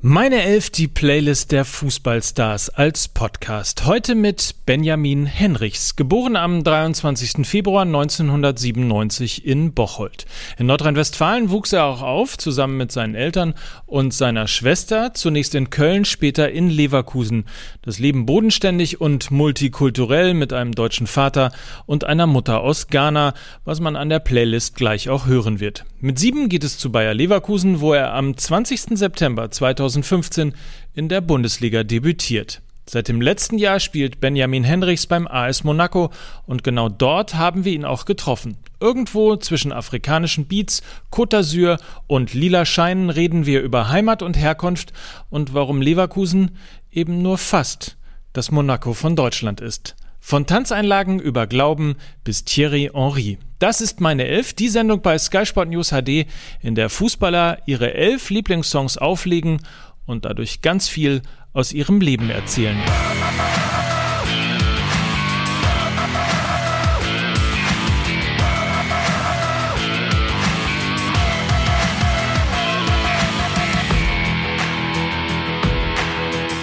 Meine Elf, die Playlist der Fußballstars als Podcast. Heute mit Benjamin Henrichs, geboren am 23. Februar 1997 in Bocholt. In Nordrhein-Westfalen wuchs er auch auf, zusammen mit seinen Eltern und seiner Schwester, zunächst in Köln, später in Leverkusen. Das Leben bodenständig und multikulturell mit einem deutschen Vater und einer Mutter aus Ghana, was man an der Playlist gleich auch hören wird. Mit sieben geht es zu Bayer Leverkusen, wo er am 20. September 2000 2015 in der Bundesliga debütiert. Seit dem letzten Jahr spielt Benjamin Henrichs beim AS Monaco und genau dort haben wir ihn auch getroffen. Irgendwo zwischen afrikanischen Beats, Côte d'Azur und lila Scheinen reden wir über Heimat und Herkunft und warum Leverkusen eben nur fast das Monaco von Deutschland ist. Von Tanzeinlagen über Glauben bis Thierry Henry. Das ist meine Elf, die Sendung bei Sky Sport News HD, in der Fußballer ihre elf Lieblingssongs auflegen und dadurch ganz viel aus ihrem Leben erzählen.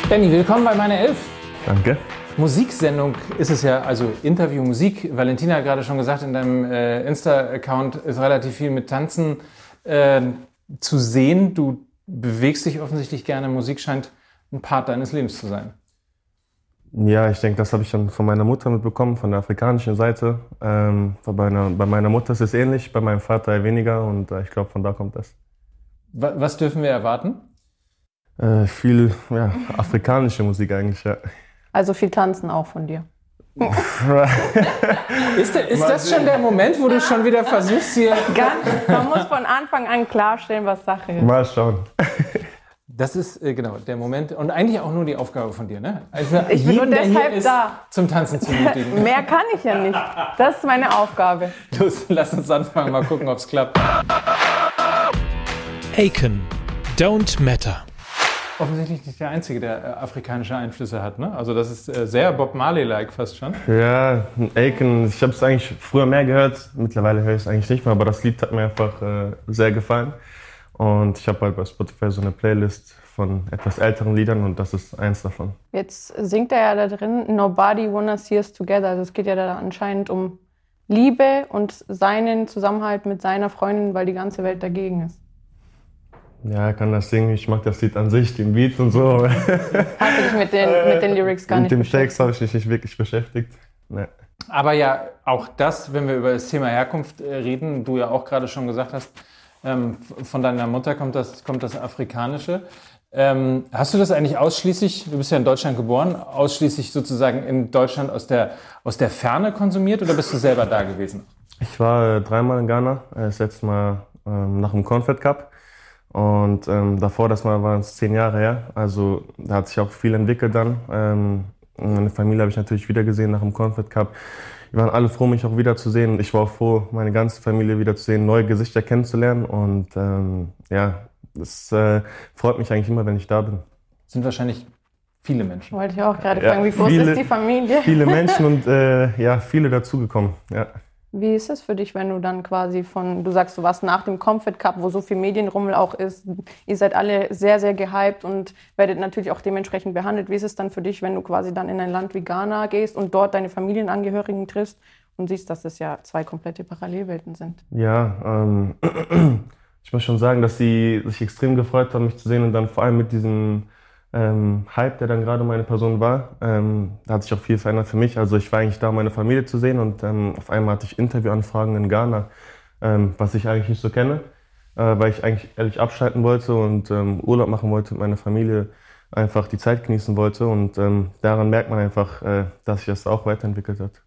Benny, willkommen bei meiner Elf. Danke. Musiksendung ist es ja, also Interview, Musik. Valentina hat gerade schon gesagt, in deinem äh, Insta-Account ist relativ viel mit Tanzen äh, zu sehen. Du bewegst dich offensichtlich gerne. Musik scheint ein Part deines Lebens zu sein. Ja, ich denke, das habe ich dann von meiner Mutter mitbekommen, von der afrikanischen Seite. Ähm, bei, meiner, bei, meiner, Mutter ist es ähnlich, bei meinem Vater eher weniger und äh, ich glaube, von da kommt das. Was dürfen wir erwarten? Äh, viel ja, afrikanische Musik eigentlich, ja. Also viel Tanzen auch von dir. ist, ist das schon der Moment, wo du schon wieder versuchst hier. Ganz, man muss von Anfang an klarstellen, was Sache ist. Mal schauen. Das ist äh, genau der Moment und eigentlich auch nur die Aufgabe von dir, ne? Also ich bin nur deshalb da. Zum Tanzen zu nötigen. Mehr kann ich ja nicht. Das ist meine Aufgabe. Los, lass uns anfangen, mal gucken, ob es klappt. Aiken, don't matter offensichtlich nicht der Einzige, der äh, afrikanische Einflüsse hat. Ne? Also das ist äh, sehr Bob Marley-like fast schon. Ja, Aiken, ich habe es eigentlich früher mehr gehört. Mittlerweile höre ich es eigentlich nicht mehr, aber das Lied hat mir einfach äh, sehr gefallen. Und ich habe halt bei Spotify so eine Playlist von etwas älteren Liedern und das ist eins davon. Jetzt singt er ja da drin, Nobody Wanna See Us Together. Also es geht ja da anscheinend um Liebe und seinen Zusammenhalt mit seiner Freundin, weil die ganze Welt dagegen ist. Ja, er kann das singen. Ich mag das Lied an sich, den Beat und so. Hast du dich mit den, mit den Lyrics gar mit nicht Mit dem Text habe ich mich nicht wirklich beschäftigt. Nee. Aber ja, auch das, wenn wir über das Thema Herkunft äh, reden, du ja auch gerade schon gesagt hast, ähm, von deiner Mutter kommt das, kommt das Afrikanische. Ähm, hast du das eigentlich ausschließlich, du bist ja in Deutschland geboren, ausschließlich sozusagen in Deutschland aus der, aus der Ferne konsumiert oder bist du selber da gewesen? Ich war äh, dreimal in Ghana, äh, das letzte Mal ähm, nach dem Confed Cup. Und ähm, davor, das Mal waren es zehn Jahre her. Also da hat sich auch viel entwickelt dann. Ähm, meine Familie habe ich natürlich wieder gesehen nach dem Confed Cup. Wir waren alle froh, mich auch wiederzusehen. Ich war auch froh, meine ganze Familie wiederzusehen, neue Gesichter kennenzulernen. Und ähm, ja, es äh, freut mich eigentlich immer, wenn ich da bin. Sind wahrscheinlich viele Menschen. Wollte ich auch gerade fragen, wie groß viele, ist die Familie? Viele Menschen und äh, ja, viele dazugekommen. Ja. Wie ist es für dich, wenn du dann quasi von, du sagst, du warst nach dem Comfort Cup, wo so viel Medienrummel auch ist, ihr seid alle sehr, sehr gehypt und werdet natürlich auch dementsprechend behandelt. Wie ist es dann für dich, wenn du quasi dann in ein Land wie Ghana gehst und dort deine Familienangehörigen triffst und siehst, dass es ja zwei komplette Parallelwelten sind? Ja, ähm, ich muss schon sagen, dass sie sich extrem gefreut haben, mich zu sehen und dann vor allem mit diesem ähm, Hype, der dann gerade meine Person war, ähm, da hat sich auch viel verändert für mich. Also ich war eigentlich da, meine Familie zu sehen und ähm, auf einmal hatte ich Interviewanfragen in Ghana, ähm, was ich eigentlich nicht so kenne, äh, weil ich eigentlich ehrlich abschalten wollte und ähm, Urlaub machen wollte mit meiner Familie, einfach die Zeit genießen wollte und ähm, daran merkt man einfach, äh, dass sich das auch weiterentwickelt hat.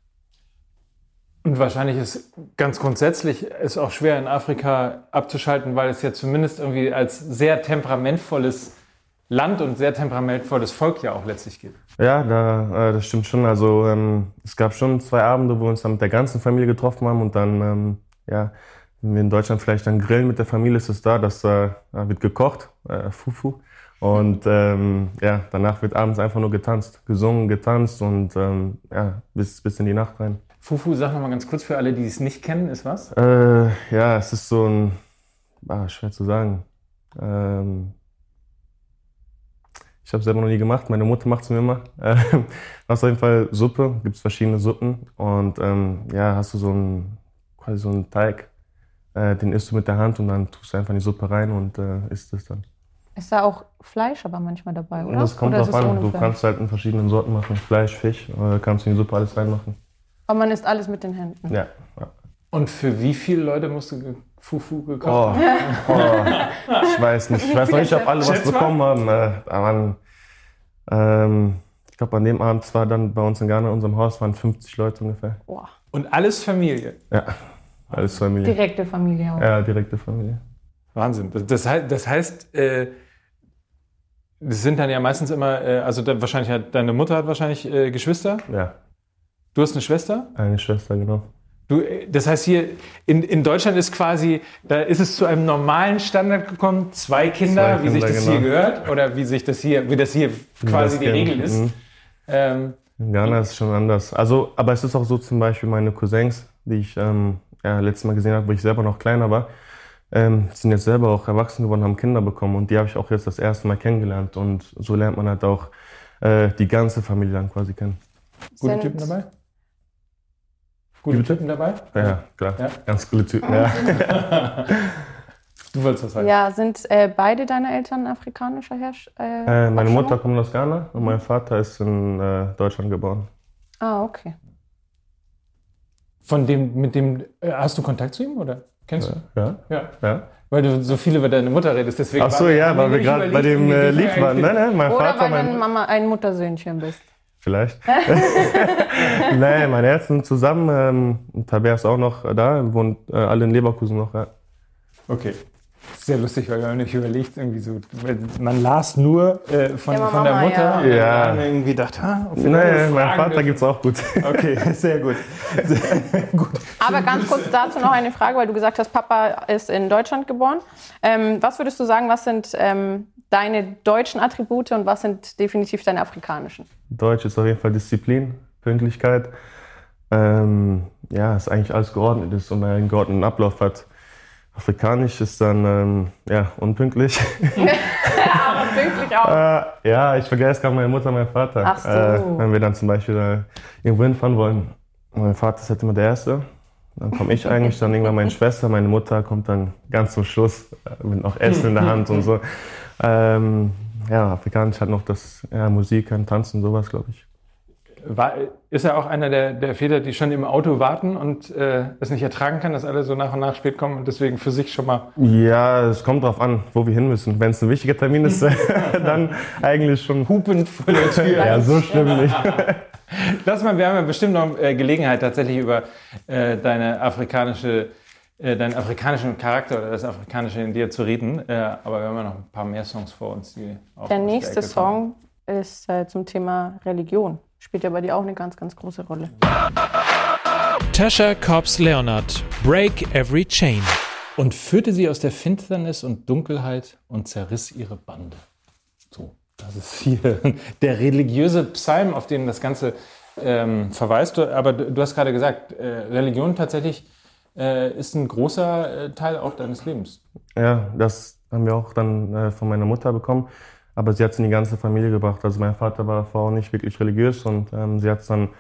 Und wahrscheinlich ist ganz grundsätzlich ist auch schwer in Afrika abzuschalten, weil es ja zumindest irgendwie als sehr temperamentvolles Land und sehr temperamentvolles Volk ja auch letztlich geht. Ja, da, äh, das stimmt schon. Also ähm, es gab schon zwei Abende, wo wir uns dann mit der ganzen Familie getroffen haben und dann, ähm, ja, wenn wir in Deutschland vielleicht dann grillen mit der Familie, ist es da, dass äh, wird gekocht, äh, Fufu. Und ähm, ja, danach wird abends einfach nur getanzt, gesungen, getanzt und ähm, ja, bis, bis in die Nacht rein. Fufu, sag noch mal ganz kurz für alle, die es nicht kennen, ist was? Äh, ja, es ist so ein, ah, schwer zu sagen. Ähm, Ich habe selber noch nie gemacht. Meine Mutter macht es mir immer. hast auf jeden Fall Suppe. Gibt es verschiedene Suppen. Und ähm, ja, hast du so einen, quasi so einen Teig. Äh, den isst du mit der Hand und dann tust du einfach in die Suppe rein und äh, isst es dann. Ist da auch Fleisch aber manchmal dabei, oder? Das kommt oder drauf an. Du Fleisch? kannst halt in verschiedenen Sorten machen. Fleisch, Fisch. Äh, kannst du in die Suppe alles reinmachen. Aber man isst alles mit den Händen. Ja. ja. Und für wie viele Leute musst du Fufu gekocht oh. haben? Oh. Ich weiß nicht. Ich weiß noch nicht, ob alle was bekommen haben. Äh, aber ähm, ich glaube, an dem Abend war dann bei uns in Ghana, in unserem Haus, waren 50 Leute ungefähr. Und alles Familie? Ja, alles Familie. Direkte Familie auch. Ja, direkte Familie. Wahnsinn. Das, heißt, das heißt äh, das sind dann ja meistens immer, äh, also da, wahrscheinlich hat deine Mutter hat wahrscheinlich äh, Geschwister. Ja. Du hast eine Schwester? Eine Schwester, genau. Du, äh, das heißt hier, in, in Deutschland ist quasi, da ist es zu einem normalen Standard gekommen, zwei Kinder, zwei wie sich das genau. hier gehört, oder wie sich das hier, wie das hier quasi das die Regel ist. Mhm. Ähm, in Ghana ist es schon anders. Also, aber es ist auch so zum Beispiel meine Cousins, die ich ähm, ja, letztes Mal gesehen habe, wo ich selber noch kleiner war ähm, sind jetzt selber auch erwachsen geworden, haben Kinder bekommen und die habe ich auch jetzt das erste Mal kennengelernt und so lernt man halt auch äh, die ganze Familie dann quasi kennen. Gute Typen dabei? Gute Typen dabei? Ja, klar. Ja? Ganz gute Typen, ja. du wolltest was sagen. Ja, sind äh, beide deine Eltern afrikanischer Herrscher? Äh, äh, meine Mutter kommt aus Ghana und mein Vater ist in äh, Deutschland geboren. Ah, okay. Von dem, mit dem, äh, hast du Kontakt zu ihm oder? Kennst du? Ja. Ja. ja. Weil du so viel über deine Mutter redest, deswegen. Ach so, ja, weil wir gerade bei dem äh, Lied waren. Nein, nein, mein Oder Vater. weil mein Mama ein Muttersöhnchen bist. Vielleicht. Nein, meine Eltern sind zusammen. Ähm, Tabea ist auch noch da, wohnt äh, alle in Leverkusen noch. Ja. Okay sehr lustig, weil man nicht überlegt, irgendwie so, man las nur äh, von, ja, von der Mutter ja. und ja. dann irgendwie gedacht, ha, nee, mein Vater gibt es auch gut. Okay, sehr gut. Sehr gut. Aber ganz kurz dazu noch eine Frage, weil du gesagt hast, Papa ist in Deutschland geboren. Ähm, was würdest du sagen, was sind ähm, deine deutschen Attribute und was sind definitiv deine afrikanischen? Deutsch ist auf jeden Fall Disziplin, Pünktlichkeit. Ähm, ja, ist eigentlich alles geordnet ist und einen geordneten Ablauf hat. Afrikanisch ist dann ähm, ja, unpünktlich. Aber pünktlich auch. Äh, ja, ich vergesse gerade meine Mutter und meinen Vater. Ach so. Äh, wenn wir dann zum Beispiel äh, irgendwo hinfahren wollen. Mein Vater ist halt immer der Erste. Dann komme ich eigentlich, dann irgendwann meine Schwester, meine Mutter kommt dann ganz zum Schluss äh, mit noch Essen in der Hand und so. Ähm, ja, Afrikanisch hat noch das ja, Musik, Tanzen, sowas, glaube ich. War, ist er auch einer der, der Väter, die schon im Auto warten und äh, es nicht ertragen kann, dass alle so nach und nach spät kommen und deswegen für sich schon mal. Ja, es kommt drauf an, wo wir hin müssen. Wenn es ein wichtiger Termin ist, dann eigentlich schon. Hupend vor der Tür. ja, so schlimm nicht. Lass mal, wir haben ja bestimmt noch äh, Gelegenheit, tatsächlich über äh, deine afrikanische, äh, deinen afrikanischen Charakter oder das Afrikanische in dir zu reden. Äh, aber wir haben ja noch ein paar mehr Songs vor uns, die auch Der nächste Song ist äh, zum Thema Religion spielt ja bei dir auch eine ganz, ganz große Rolle. Tasha Cobbs Leonard, Break Every Chain. Und führte sie aus der Finsternis und Dunkelheit und zerriss ihre Bande. So, das ist hier der religiöse Psalm, auf den das Ganze ähm, verweist. Aber du, du hast gerade gesagt, äh, Religion tatsächlich äh, ist ein großer äh, Teil auch deines Lebens. Ja, das haben wir auch dann äh, von meiner Mutter bekommen. Aber sie hat es in die ganze Familie gebracht. Also mein Vater war vorher nicht wirklich religiös und ähm, sie hat es dann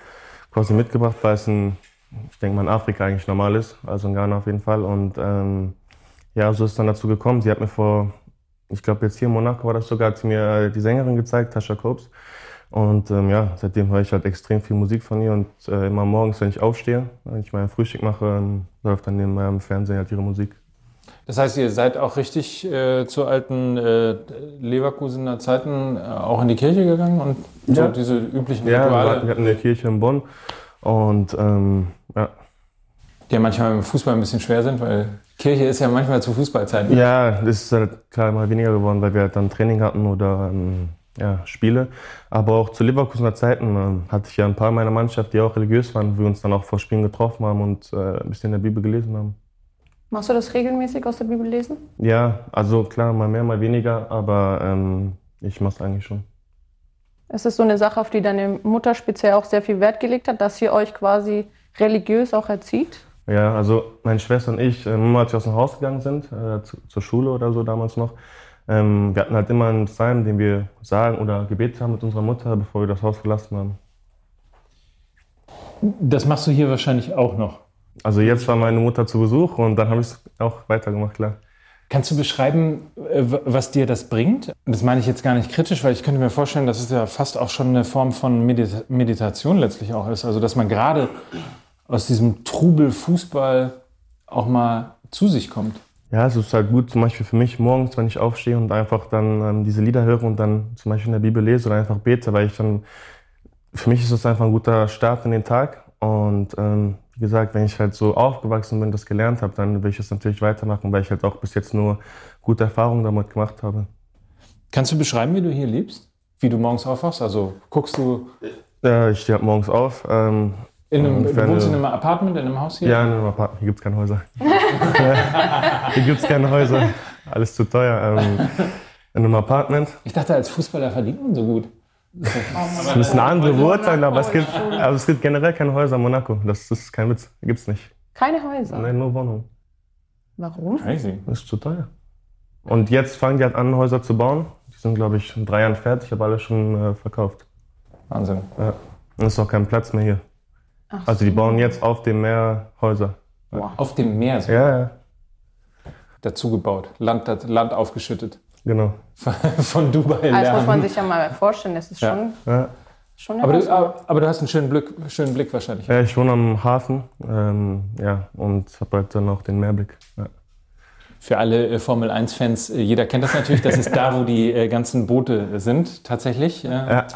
quasi mitgebracht, weil es in, ich denke mal in Afrika eigentlich normal ist, also in Ghana auf jeden Fall. Und ähm, ja, so ist es dann dazu gekommen. Sie hat mir vor, ich glaube jetzt hier in Monaco war das sogar, hat sie mir äh, die Sängerin gezeigt, Tasha Copes. Und ähm, ja, seitdem höre ich halt extrem viel Musik von ihr und äh, immer morgens, wenn ich aufstehe, wenn ich mein Frühstück mache, läuft dann neben meinem Fernsehen halt ihre Musik. Das heißt, ihr seid auch richtig äh, zu alten äh, Leverkusener Zeiten äh, auch in die Kirche gegangen und so ja. diese üblichen ja, Rituale? Ja, wir hatten eine Kirche in Bonn und ähm, ja. Die ja manchmal im Fußball ein bisschen schwer sind, weil Kirche ist ja manchmal zu Fußballzeiten. Ja, das ist halt klar immer weniger geworden, weil wir halt dann Training hatten oder ähm, ja, Spiele. Aber auch zu Leverkusener Zeiten äh, hatte ich ja ein paar meiner Mannschaft, die auch religiös waren, wo wir uns dann auch vor Spielen getroffen haben und äh, ein bisschen in der Bibel gelesen haben. Machst du das regelmäßig aus der Bibel lesen? Ja, also klar, mal mehr, mal weniger, aber ähm, ich mache es eigentlich schon. Es ist so eine Sache, auf die deine Mutter speziell auch sehr viel Wert gelegt hat, dass sie euch quasi religiös auch erzieht? Ja, also meine Schwester und ich, äh, als wir aus dem Haus gegangen sind, äh, zu, zur Schule oder so damals noch, ähm, wir hatten halt immer einen Psalm, den wir sagen oder gebetet haben mit unserer Mutter, bevor wir das Haus verlassen haben. Das machst du hier wahrscheinlich auch noch. Also jetzt war meine Mutter zu Besuch und dann habe ich es auch weitergemacht, klar. Kannst du beschreiben, äh, was dir das bringt? Das meine ich jetzt gar nicht kritisch, weil ich könnte mir vorstellen, dass es ja fast auch schon eine Form von Meditation letztlich auch ist. Also dass man gerade aus diesem Trubel Fußball auch mal zu sich kommt. Ja, es ist halt gut, zum Beispiel für mich morgens, wenn ich aufstehe und einfach dann ähm, diese Lieder höre und dann zum Beispiel in der Bibel lese oder einfach bete, weil ich dann, für mich ist es einfach ein guter Start in den Tag. Und ähm, wie gesagt, wenn ich halt so aufgewachsen bin, das gelernt habe, dann will ich es natürlich weitermachen, weil ich halt auch bis jetzt nur gute Erfahrungen damit gemacht habe. Kannst du beschreiben, wie du hier lebst? Wie du morgens aufwachst? Also guckst du. Ja, ich stehe halt morgens auf, ähm, in einem, du wohnst in einem Apartment, in einem Haus hier? Ja, in einem Apartment. Hier gibt es keine Häuser. hier gibt es keine Häuser. Alles zu teuer. Ähm, in einem Apartment. Ich dachte, als Fußballer verdient man so gut. Das müssen andere beurteilen, aber es, gibt, also es gibt generell keine Häuser in Monaco. Das ist kein Witz. Gibt es nicht. Keine Häuser? Nein, nur Wohnungen. Warum? Crazy. Das ist zu teuer. Und jetzt fangen die halt an, Häuser zu bauen. Die sind, glaube ich, in drei Jahren fertig. Ich habe alle schon äh, verkauft. Wahnsinn. Ja. Und es ist auch kein Platz mehr hier. Ach also die bauen jetzt auf dem Meer Häuser. Wow. Auf dem Meer so? Ja, ja. Dazu gebaut, Land, Land aufgeschüttet. Genau. Von Dubai lernen. Das muss man sich ja mal vorstellen, das ist ja. schon... Ja. Schon aber, du, aber, du, hast einen schönen Blick, schönen Blick wahrscheinlich. Ja, ich wohne am Hafen ähm, ja, und habe halt dann auch den Meerblick. Ja. Für alle äh, Formel 1-Fans, äh, jeder kennt das natürlich, das ist da, wo die äh, ganzen Boote sind, tatsächlich. Ja.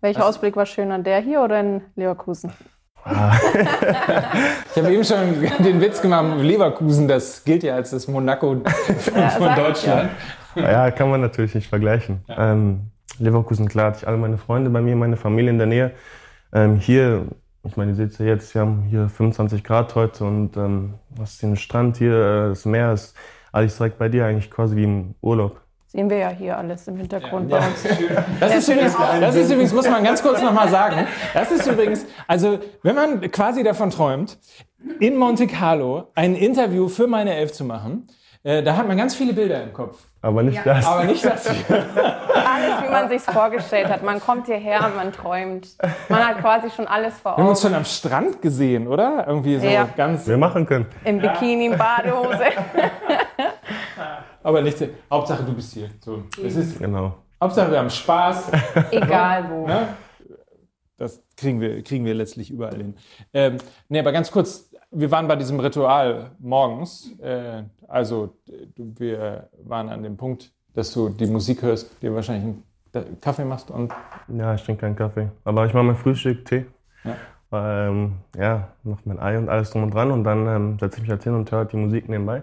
Welcher Ausblick war schöner, der hier oder in Leverkusen? ich habe eben schon den Witz gemacht, Leverkusen, das gilt ja als das Monaco ja, von Deutschland. Ja. ja. kann man natürlich nicht vergleichen. Ja. Ähm, Leverkusen, klar, hatte ich alle meine Freunde bei mir, meine Familie in der Nähe. Ähm, hier, ich meine, ihr seht ja jetzt, wir haben hier 25 Grad heute und ähm, was ist den Strand hier, äh, das Meer ist alles direkt bei dir, eigentlich quasi wie im Urlaub. Sehen wir ja hier alles im Hintergrund ja, bei uns. Das, ist übrigens, das ist übrigens, muss man ganz kurz nochmal sagen, das ist übrigens, also wenn man quasi davon träumt, in Monte Carlo ein Interview für meine Elf zu machen, äh, da hat man ganz viele Bilder im Kopf. Aber nicht ja. das. Aber nicht das. alles, wie man sich vorgestellt hat. Man kommt hierher und man träumt. Man hat quasi schon alles vor Augen. Wir haben uns schon am Strand gesehen, oder? Irgendwie so ja. ganz. Wir machen können. Im Bikini, in Badehose. Aber nicht, Hauptsache du bist hier. So, es ist, genau. Hauptsache wir haben Spaß. Egal wo. Ne? Das kriegen wir, kriegen wir letztlich überall hin. Ähm, nee, aber ganz kurz, wir waren bei diesem Ritual morgens. Äh, also wir waren an dem Punkt, dass du die Musik hörst, dir wahrscheinlich einen Kaffee machst und. Ja, ich trinke keinen Kaffee. Aber ich mache mein Frühstück, Tee. Ja. Ähm, ja, noch mein Ei und alles drum und dran und dann ähm, setze ich mich halt hin und höre die Musik nebenbei.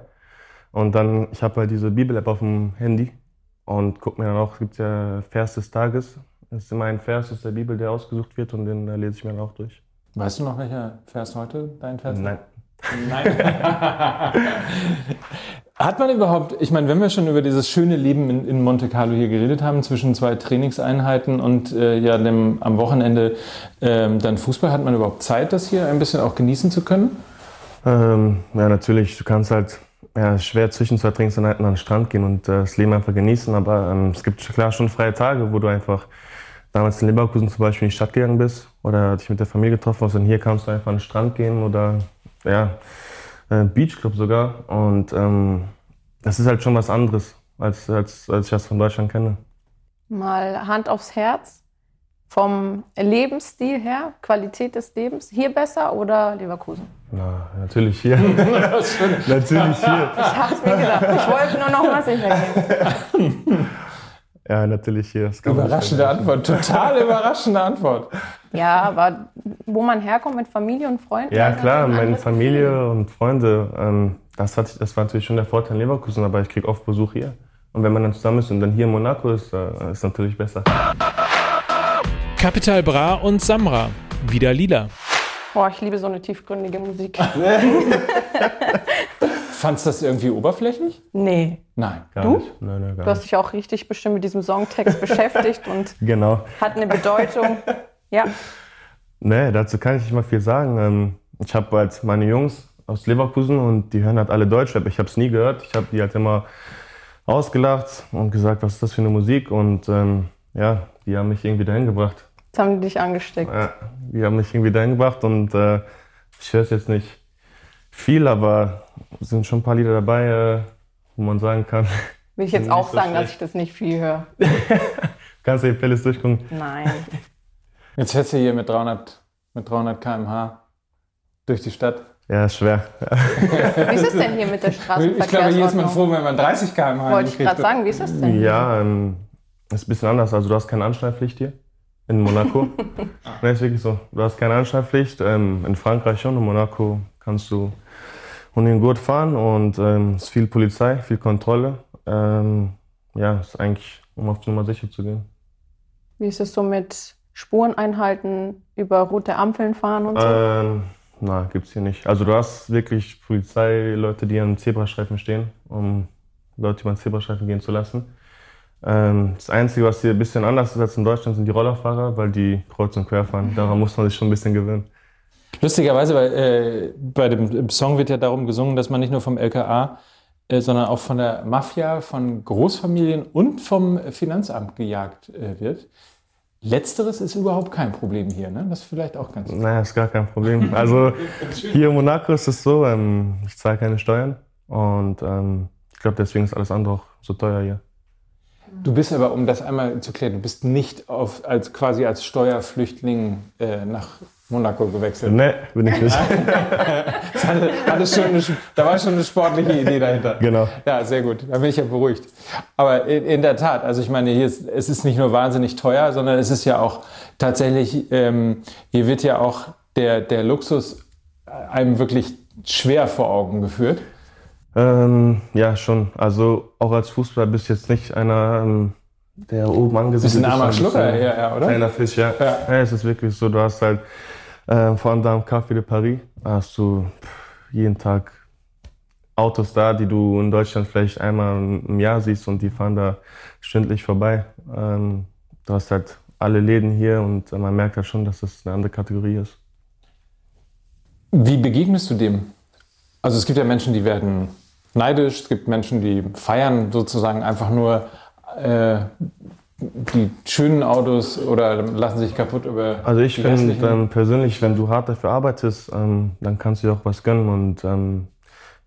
Und dann, ich habe halt diese Bibel-App auf dem Handy und gucke mir dann auch, es gibt ja Vers des Tages. Das ist immer ein Vers aus der Bibel, der ausgesucht wird und den lese ich mir dann auch durch. Weißt du noch, welcher Vers heute dein Vers ist? Nein. Nein. Hat man überhaupt, ich meine, wenn wir schon über dieses schöne Leben in, in Monte Carlo hier geredet haben, zwischen zwei Trainingseinheiten und äh, ja dem, am Wochenende ähm, dann Fußball, hat man überhaupt Zeit, das hier ein bisschen auch genießen zu können? Ähm, ja, natürlich. Du kannst halt ja, schwer zwischen zwei Trainingseinheiten an den Strand gehen und äh, das Leben einfach genießen. Aber ähm, es gibt klar schon freie Tage, wo du einfach damals in Leverkusen zum Beispiel in die Stadt gegangen bist oder dich mit der Familie getroffen hast und hier kannst du einfach an den Strand gehen oder ja, äh, Beachclub sogar. Und ähm, das ist halt schon was anderes, als, als, als ich das von Deutschland kenne. Mal Hand aufs Herz. Vom Lebensstil her, Qualität des Lebens, hier besser oder Leverkusen? Na, natürlich hier. natürlich hier. Ich hab's mir gedacht. Ich wollte nur noch mal sicher gehen. Ja, natürlich hier. Überraschende Antwort. Total überraschende Antwort. Ja, aber wo man herkommt mit Familie und Freunden? Ja, klar, meine Familie und Freunde. Ähm, das, hat, das war natürlich schon der Vorteil in Leverkusen, aber ich kriege oft Besuch hier. Und wenn man dann zusammen ist und dann hier in Monaco ist, äh, ist natürlich besser. Capital Bra und Samra. Wieder lila. Boah, ich liebe so eine tiefgründige Musik. Fandst du das irgendwie oberflächlich? Nee. Nein. Gar du? Nicht. Nein, nein, gar du hast dich auch richtig bestimmt mit diesem Songtext beschäftigt und genau. hat eine Bedeutung. Ja. Nee, dazu kann ich nicht mal viel sagen. Ähm, ich habe halt meine Jungs aus Leverkusen und die hören halt alle Deutschrap. Ich habe es nie gehört. Ich habe die halt immer ausgelacht und gesagt, was ist das für eine Musik? Und ähm, ja, die haben mich irgendwie dahin gebracht. Jetzt haben die dich angesteckt. Ja, die haben mich irgendwie dahin gebracht und äh, ich höre es jetzt nicht viel, aber es sind schon ein paar Lieder dabei, äh, wo man sagen kann. Will ich jetzt auch so sagen, schlecht. dass ich das nicht viel höre. Kannst du die Playlist durchgucken? Nein. Jetzt fährst du hier mit 300, mit 300 km/h durch die Stadt. Ja, ist schwer. wie ist es denn hier mit der Straßenverkehrsordnung? Ich glaube, hier ist man froh, wenn man 30 km/h Wollte ich gerade sagen, wie ist das denn? Ja, ähm, ist ein bisschen anders. Also du hast keine Anschneidpflicht hier in Monaco. ne, ist wirklich so. Du hast keine Anschneidpflicht. Ähm, in Frankreich schon, in Monaco kannst du ohne den Gurt fahren und ähm, es ist viel Polizei, viel Kontrolle. Ähm, ja, ist eigentlich, um auf Nummer sicher zu gehen. Wie ist es so mit Spuren einhalten, über rote Ampeln fahren und so? Ähm, na, gibt's hier nicht. Also du hast wirklich Polizeileute, die an Zebrastreifen stehen, um Leute über den Zebrastreifen gehen zu lassen. Ähm, das Einzige, was hier ein bisschen anders ist als in Deutschland, sind die Rollerfahrer, weil die kreuz und quer fahren. Daran muss man sich schon ein bisschen gewöhnen. Lustigerweise, weil äh, bei dem Song wird ja darum gesungen, dass man nicht nur vom LKA, äh, sondern auch von der Mafia, von Großfamilien und vom Finanzamt gejagt äh, wird. Letzteres ist überhaupt kein Problem hier, ne? Das ist vielleicht auch ganz. Naja, ist gar kein Problem. Also hier in Monaco ist es so, ähm, ich zahle keine Steuern und ähm, ich glaube, deswegen ist alles andere auch so teuer hier. Du bist aber, um das einmal zu klären, du bist nicht auf, als, quasi als Steuerflüchtling äh, nach Monaco gewechselt. Nee, bin ich nicht. hatte, hatte schon eine, da war schon eine sportliche Idee dahinter. Genau. Ja, sehr gut. Da bin ich ja beruhigt. Aber in, in der Tat, also ich meine, hier ist, es ist nicht nur wahnsinnig teuer, sondern es ist ja auch tatsächlich, ähm, hier wird ja auch der, der Luxus einem wirklich schwer vor Augen geführt. Ähm, ja, schon. Also auch als Fußballer bist du jetzt nicht einer, ähm, der oben angesiedelt ist. Ein armer Schlucker, ja, ja, oder? Kleiner Fisch, ja. ja. ja. Es ist wirklich so, du hast halt, äh, vor allem da im Café de Paris, hast du jeden Tag Autos da, die du in Deutschland vielleicht einmal im Jahr siehst und die fahren da stündlich vorbei. Ähm, du hast halt alle Läden hier und man merkt halt schon, dass das eine andere Kategorie ist. Wie begegnest du dem? Also es gibt ja Menschen, die werden neidisch. Es gibt Menschen, die feiern sozusagen einfach nur äh, die schönen Autos oder lassen sich kaputt über. Also ich finde ähm, persönlich, wenn du hart dafür arbeitest, ähm, dann kannst du dir auch was gönnen. Und ähm,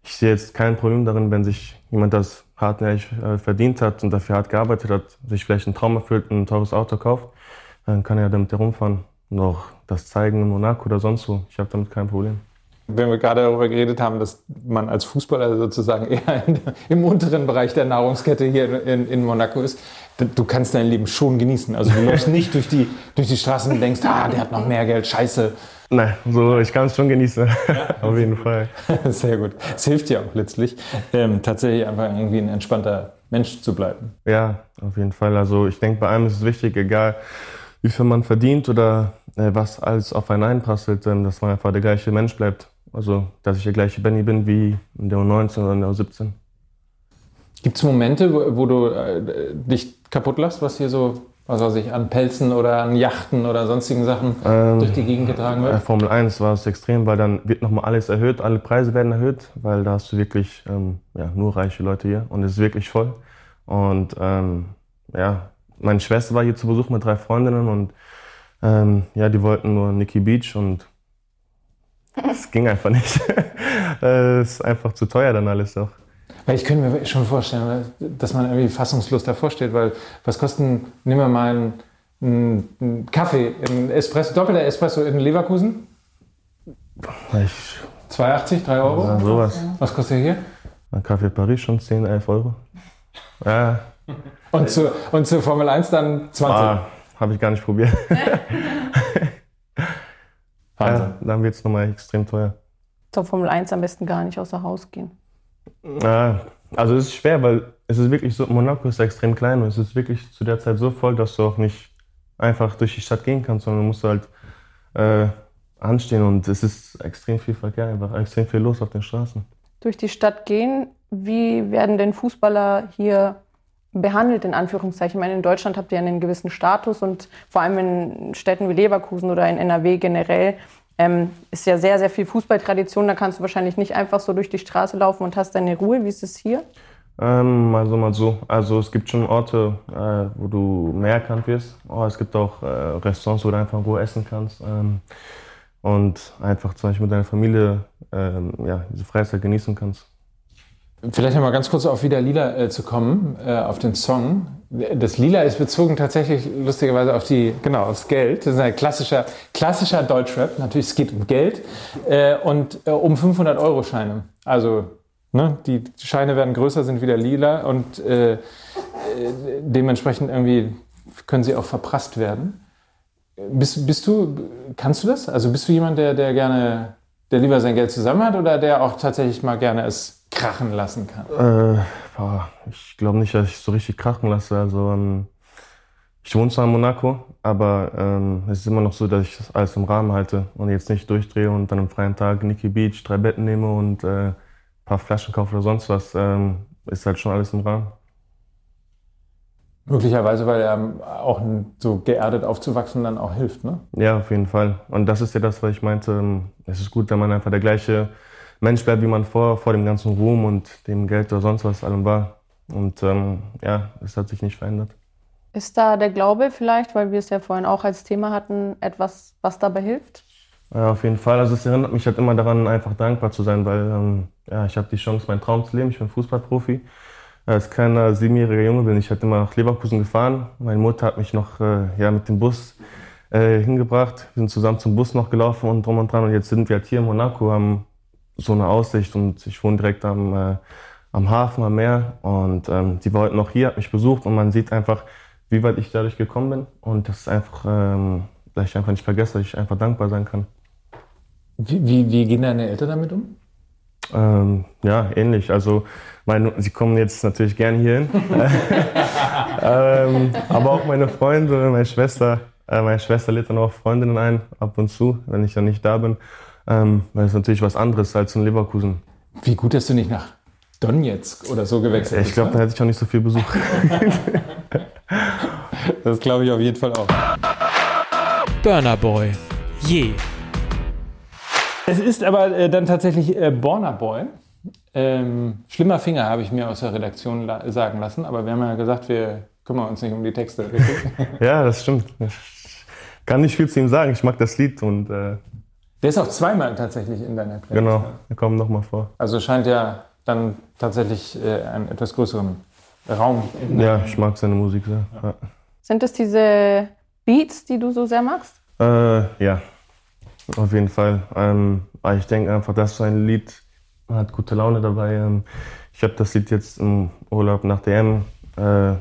ich sehe jetzt kein Problem darin, wenn sich jemand das hart äh, verdient hat und dafür hart gearbeitet hat, sich vielleicht ein Traum erfüllt und ein teures Auto kauft, dann kann er damit herumfahren und auch das zeigen in Monaco oder sonst wo. Ich habe damit kein Problem wenn wir gerade darüber geredet haben, dass man als Fußballer sozusagen eher in, im unteren Bereich der Nahrungskette hier in, in, Monaco ist, du kannst dein Leben schon genießen. Also du läufst nicht durch die, durch die Straßen und denkst, ah, der hat noch mehr Geld, scheiße. Nein, so, ich kann es schon genießen. Ja. Auf jeden Fall. Sehr gut. Es hilft dir auch letztlich, ähm, tatsächlich einfach irgendwie ein entspannter Mensch zu bleiben. Ja, auf jeden Fall. Also ich denke, bei allem ist es wichtig, egal wie viel man verdient oder äh, was alles auf einen einprasselt, ähm, dass man einfach der gleiche Mensch bleibt. Also, dass ich der gleiche Benny bin wie in der U19 oder in der U17. Gibt es Momente, wo, wo du äh, dich kaputt lässt, was hier so, was weiß ich, an Pelzen oder an Yachten oder sonstigen Sachen ähm, durch die Gegend getragen wird? Äh, Formel 1 war es extrem, weil dann wird nochmal alles erhöht, alle Preise werden erhöht, weil da hast du wirklich ähm, ja, nur reiche Leute hier und es ist wirklich voll. Und ähm, ja, meine Schwester war hier zu Besuch mit drei Freundinnen und ähm, ja, die wollten nur Nikki Beach und es ging einfach nicht. Es ist einfach zu teuer dann alles doch. Weil ich könnte mir schon vorstellen, dass man irgendwie fassungslos davor steht, weil was kosten, nehmen wir mal einen, einen Kaffee, einen Espresso, doppelter Espresso in Leverkusen? Ich 2,80, 3 Euro? Ja, sowas. Was kostet hier? Ein Kaffee Paris schon 10, 11 Euro. Ja. Und, zu, und zur Formel 1 dann 20? Ah, Habe ich gar nicht probiert. Ja, dann wird es nochmal extrem teuer. Zur Formel 1 am besten gar nicht außer Haus gehen. Ja, also es ist schwer, weil es ist wirklich so, Monaco ist extrem klein und es ist wirklich zu der Zeit so voll, dass du auch nicht einfach durch die Stadt gehen kannst, sondern du musst halt äh, anstehen und es ist extrem viel Verkehr, einfach extrem viel los auf den Straßen. Durch die Stadt gehen, wie werden denn Fußballer hier behandelt, in Anführungszeichen. Ich meine, in Deutschland habt ihr einen gewissen Status und vor allem in Städten wie Leverkusen oder in NRW generell ähm, ist ja sehr, sehr viel Fußballtradition. Da kannst du wahrscheinlich nicht einfach so durch die Straße laufen und hast deine Ruhe. Wie ist es hier? Ähm, mal so, mal so. Also es gibt schon Orte, äh, wo du mehr erkannt wirst. Oh, es gibt auch äh, Restaurants, wo du einfach in Ruhe essen kannst. Ähm, und einfach zum Beispiel mit deiner Familie ähm, ja, diese Freizeit genießen kannst. Vielleicht nochmal ganz kurz auf Wieder Lila äh, zu kommen, äh, auf den Song. Das Lila ist bezogen tatsächlich lustigerweise auf die, genau, aufs Geld. Das ist ein klassischer, klassischer Deutschrap. Natürlich, es geht um Geld äh, und äh, um 500-Euro-Scheine. Also, ne, die Scheine werden größer, sind wieder lila und äh, äh, dementsprechend irgendwie können sie auch verprasst werden. Bist, bist du, kannst du das? Also bist du jemand, der, der gerne, der lieber sein Geld zusammen hat oder der auch tatsächlich mal gerne es krachen lassen kann? Äh, ich glaube nicht, dass ich so richtig krachen lasse. Also ähm, ich wohne zwar in Monaco, aber ähm, es ist immer noch so, dass ich das alles im Rahmen halte und jetzt nicht durchdrehe und dann am freien Tag Nikki Beach drei Betten nehme und äh, ein paar Flaschen kaufe oder sonst was. Ähm, ist halt schon alles im Rahmen. Möglicherweise, weil er auch so geerdet aufzuwachsen dann auch hilft, ne? Ja, auf jeden Fall. Und das ist ja das, was ich meinte. Ähm, es ist gut, wenn man einfach der gleiche Mensch bleibt, wie man vor, vor dem ganzen Ruhm und dem Geld oder sonst was allem war. Und ähm, ja, es hat sich nicht verändert. Ist da der Glaube vielleicht, weil wir es ja vorhin auch als Thema hatten, etwas, was dabei hilft? Ja, auf jeden Fall. Also es erinnert mich halt immer daran, einfach dankbar zu sein, weil ähm, ja, ich habe die Chance, meinen Traum zu leben. Ich bin Fußballprofi. Als kleiner siebenjähriger Junge bin ich halt immer nach Leverkusen gefahren. Meine Mutter hat mich noch äh, ja, mit dem Bus äh, hingebracht. Wir sind zusammen zum Bus noch gelaufen und drum und dran. Und jetzt sind wir halt hier in Monaco, haben so eine Aussicht und ich wohne direkt am, äh, am Hafen, am Meer und ähm, die war heute noch hier, hat mich besucht und man sieht einfach, wie weit ich dadurch gekommen bin und das ist einfach, ähm, dass ich einfach nicht vergesse, dass ich einfach dankbar sein kann. Wie, wie, wie gehen deine Eltern damit um? Ähm, ja, ähnlich. Also meine, sie kommen jetzt natürlich gerne hierhin. ähm, aber auch meine Freunde, meine Schwester, äh, meine Schwester lädt dann auch Freundinnen ein, ab und zu, wenn ich dann nicht da bin. Ähm, weil es natürlich was anderes als in Leverkusen. Wie gut, dass du nicht nach Donetsk oder so gewechselt bist. Ich glaube, ne? da hätte ich auch nicht so viel Besuch. das glaube ich auf jeden Fall auch. Burner Boy. Je. Es ist aber äh, dann tatsächlich äh, Borner Boy. Ähm, schlimmer Finger habe ich mir aus der Redaktion la sagen lassen, aber wir haben ja gesagt, wir kümmern uns nicht um die Texte. ja, das stimmt. Ich kann nicht viel zu ihm sagen. Ich mag das Lied und äh, der ist auch zweimal tatsächlich in deiner Playlist. Genau, der kommt nochmal vor. Also scheint ja dann tatsächlich äh, einen etwas größeren Raum. Ja, ich mag seine Musik sehr. Ja. Sind es diese Beats, die du so sehr magst? Äh, ja, auf jeden Fall. Ähm, ich denke einfach, dass so ein Lied hat gute Laune dabei. Ähm, ich habe das Lied jetzt im Urlaub nach DM äh,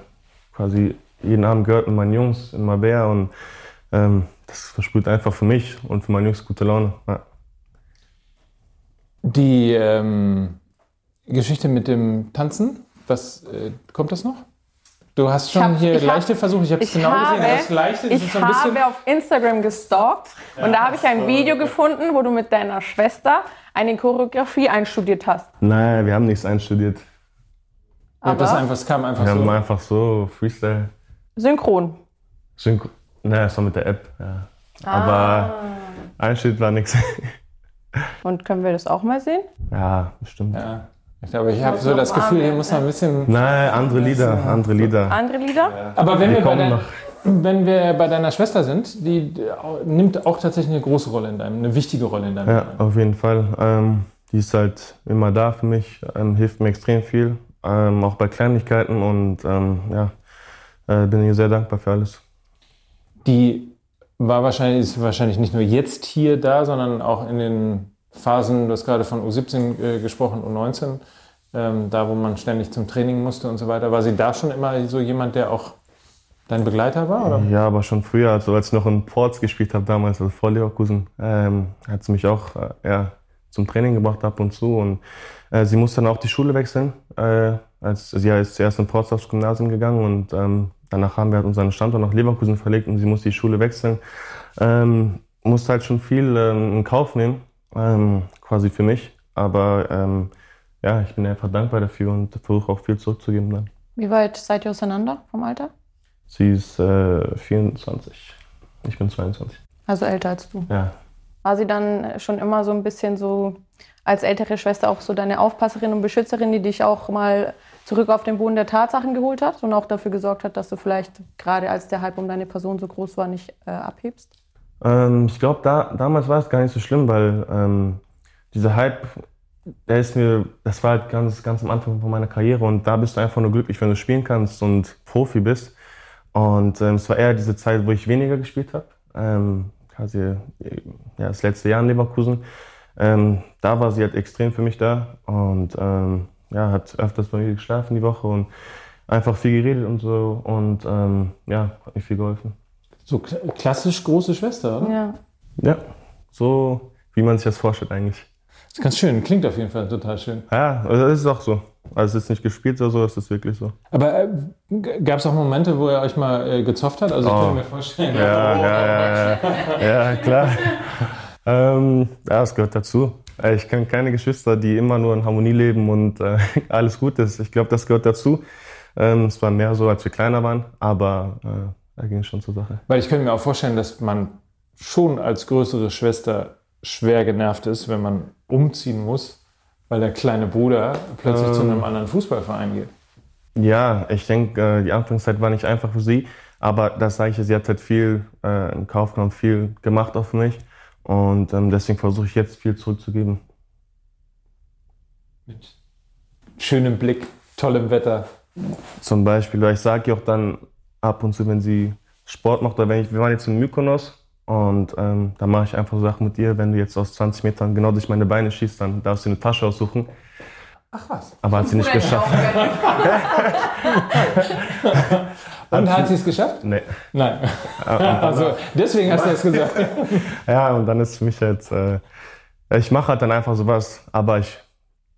quasi jeden Abend gehört mit meinen Jungs in Marbella und ähm, das versprüht einfach für mich und für meine Jungs gute Laune. Ja. Die ähm, Geschichte mit dem Tanzen, was äh, kommt das noch? Du hast schon hab, hier leichte hab, Versuche, ich habe es genau gesehen. Das leichte, das ich so habe auf Instagram gestalkt ja, und da habe ich ein Video gefunden, wo du mit deiner Schwester eine Choreografie einstudiert hast. Nein, wir haben nichts einstudiert. Aber das einfach, es kam einfach wir so. Wir haben einfach so Freestyle. Synchron. Synchron. Naja, es war mit der App, ja. Ah. Aber Einschnitt war nichts. Und können wir das auch mal sehen? Ja, bestimmt. Ja. Ich glaube, ich habe so das Gefühl, hier muss man ein bisschen. Nein, andere Lieder, andere Lieder. Andere Lieder? Ja. Aber wenn wir, wir dein, wenn wir, bei deiner Schwester sind, die nimmt auch tatsächlich eine große Rolle in deinem, eine wichtige Rolle in deinem Ja, Leben. auf jeden Fall. Ähm, die ist halt immer da für mich, ähm, hilft mir extrem viel, ähm, auch bei Kleinigkeiten und ähm, ja, äh, bin ihr sehr dankbar für alles. Die war wahrscheinlich, ist wahrscheinlich nicht nur jetzt hier da, sondern auch in den Phasen, du hast gerade von U17 äh, gesprochen, U19, ähm, da wo man ständig zum Training musste und so weiter. War sie da schon immer so jemand, der auch dein Begleiter war? Oder? Ja, aber schon früher, also als ich noch in Ports gespielt habe damals, also vor Leverkusen, ähm, hat sie mich auch äh, ja, zum Training gebracht ab und zu. Und äh, sie musste dann auch die Schule wechseln. Äh, als, sie ist zuerst in Ports aufs Gymnasium gegangen und ähm, Danach haben wir halt unseren Standort nach Leverkusen verlegt und sie musste die Schule wechseln. Ähm, musste halt schon viel ähm, in Kauf nehmen, ähm, quasi für mich. Aber ähm, ja, ich bin einfach dankbar dafür und versuche auch viel zurückzugeben dann. Wie weit seid ihr auseinander vom Alter? Sie ist äh, 24, ich bin 22. Also älter als du? Ja. War sie dann schon immer so ein bisschen so als ältere Schwester auch so deine Aufpasserin und Beschützerin, die dich auch mal zurück auf den Boden der Tatsachen geholt hat und auch dafür gesorgt hat, dass du vielleicht gerade als der Hype um deine Person so groß war, nicht äh, abhebst? Ähm, ich glaube, da, damals war es gar nicht so schlimm, weil ähm, dieser Hype, der ist mir, das war halt ganz, ganz am Anfang von meiner Karriere und da bist du einfach nur glücklich, wenn du spielen kannst und Profi bist. Und ähm, es war eher diese Zeit, wo ich weniger gespielt habe. Ähm, quasi ja, das letzte Jahr in Leverkusen. Ähm, da war sie halt extrem für mich da und ähm, ja, hat öfters bei mir geschlafen die Woche und einfach viel geredet und so und ähm, ja, hat mir viel geholfen. So klassisch große Schwester, oder? Ja. Ja, so wie man sich das vorstellt eigentlich. Das ist ganz schön, klingt auf jeden Fall total schön. Ja, also das ist auch so. Also es ist nicht gespielt oder so, es ist wirklich so. Aber äh, gab es auch Momente, wo er euch mal äh, gezofft hat? Also ich Oh. kann mir vorstellen. Ja, ja, ja, ja, ja klar. ähm, ja, es gehört dazu. Äh, Ich kenne keine Geschwister, die immer nur in Harmonie leben und äh, alles gut ist. Ich glaube, das gehört dazu. Ähm, es war mehr so, als wir kleiner waren, aber äh, da ging es schon zur Sache. Weil ich könnte mir auch vorstellen, dass man schon als größere Schwester schwer genervt ist, wenn man umziehen muss, weil der kleine Bruder plötzlich zu Ähm. einem anderen Fußballverein geht. Ja, ich denke, äh, die Anfangszeit war nicht einfach für sie, aber das sage ich, sie hat halt viel äh, in Kauf genommen, viel gemacht auf mich und ähm, deswegen versuche ich jetzt viel zurückzugeben. Mit schönem Blick, tollem Wetter. Zum Beispiel, weil ich sage ihr auch dann ab und zu, wenn sie Sport macht, oder wenn ich, wir waren jetzt in Mykonos und ähm, da mache ich einfach Sachen mit ihr, wenn du jetzt aus 20 Metern genau durch meine Beine schießt, dann darfst du eine Tasche aussuchen. Ach was. Aber hat sie nicht geschafft. Und hat sie es geschafft? Nee. Nein. Also deswegen hast du es gesagt. Ja, und dann ist für mich jetzt, äh, ich mache halt dann einfach sowas, aber ich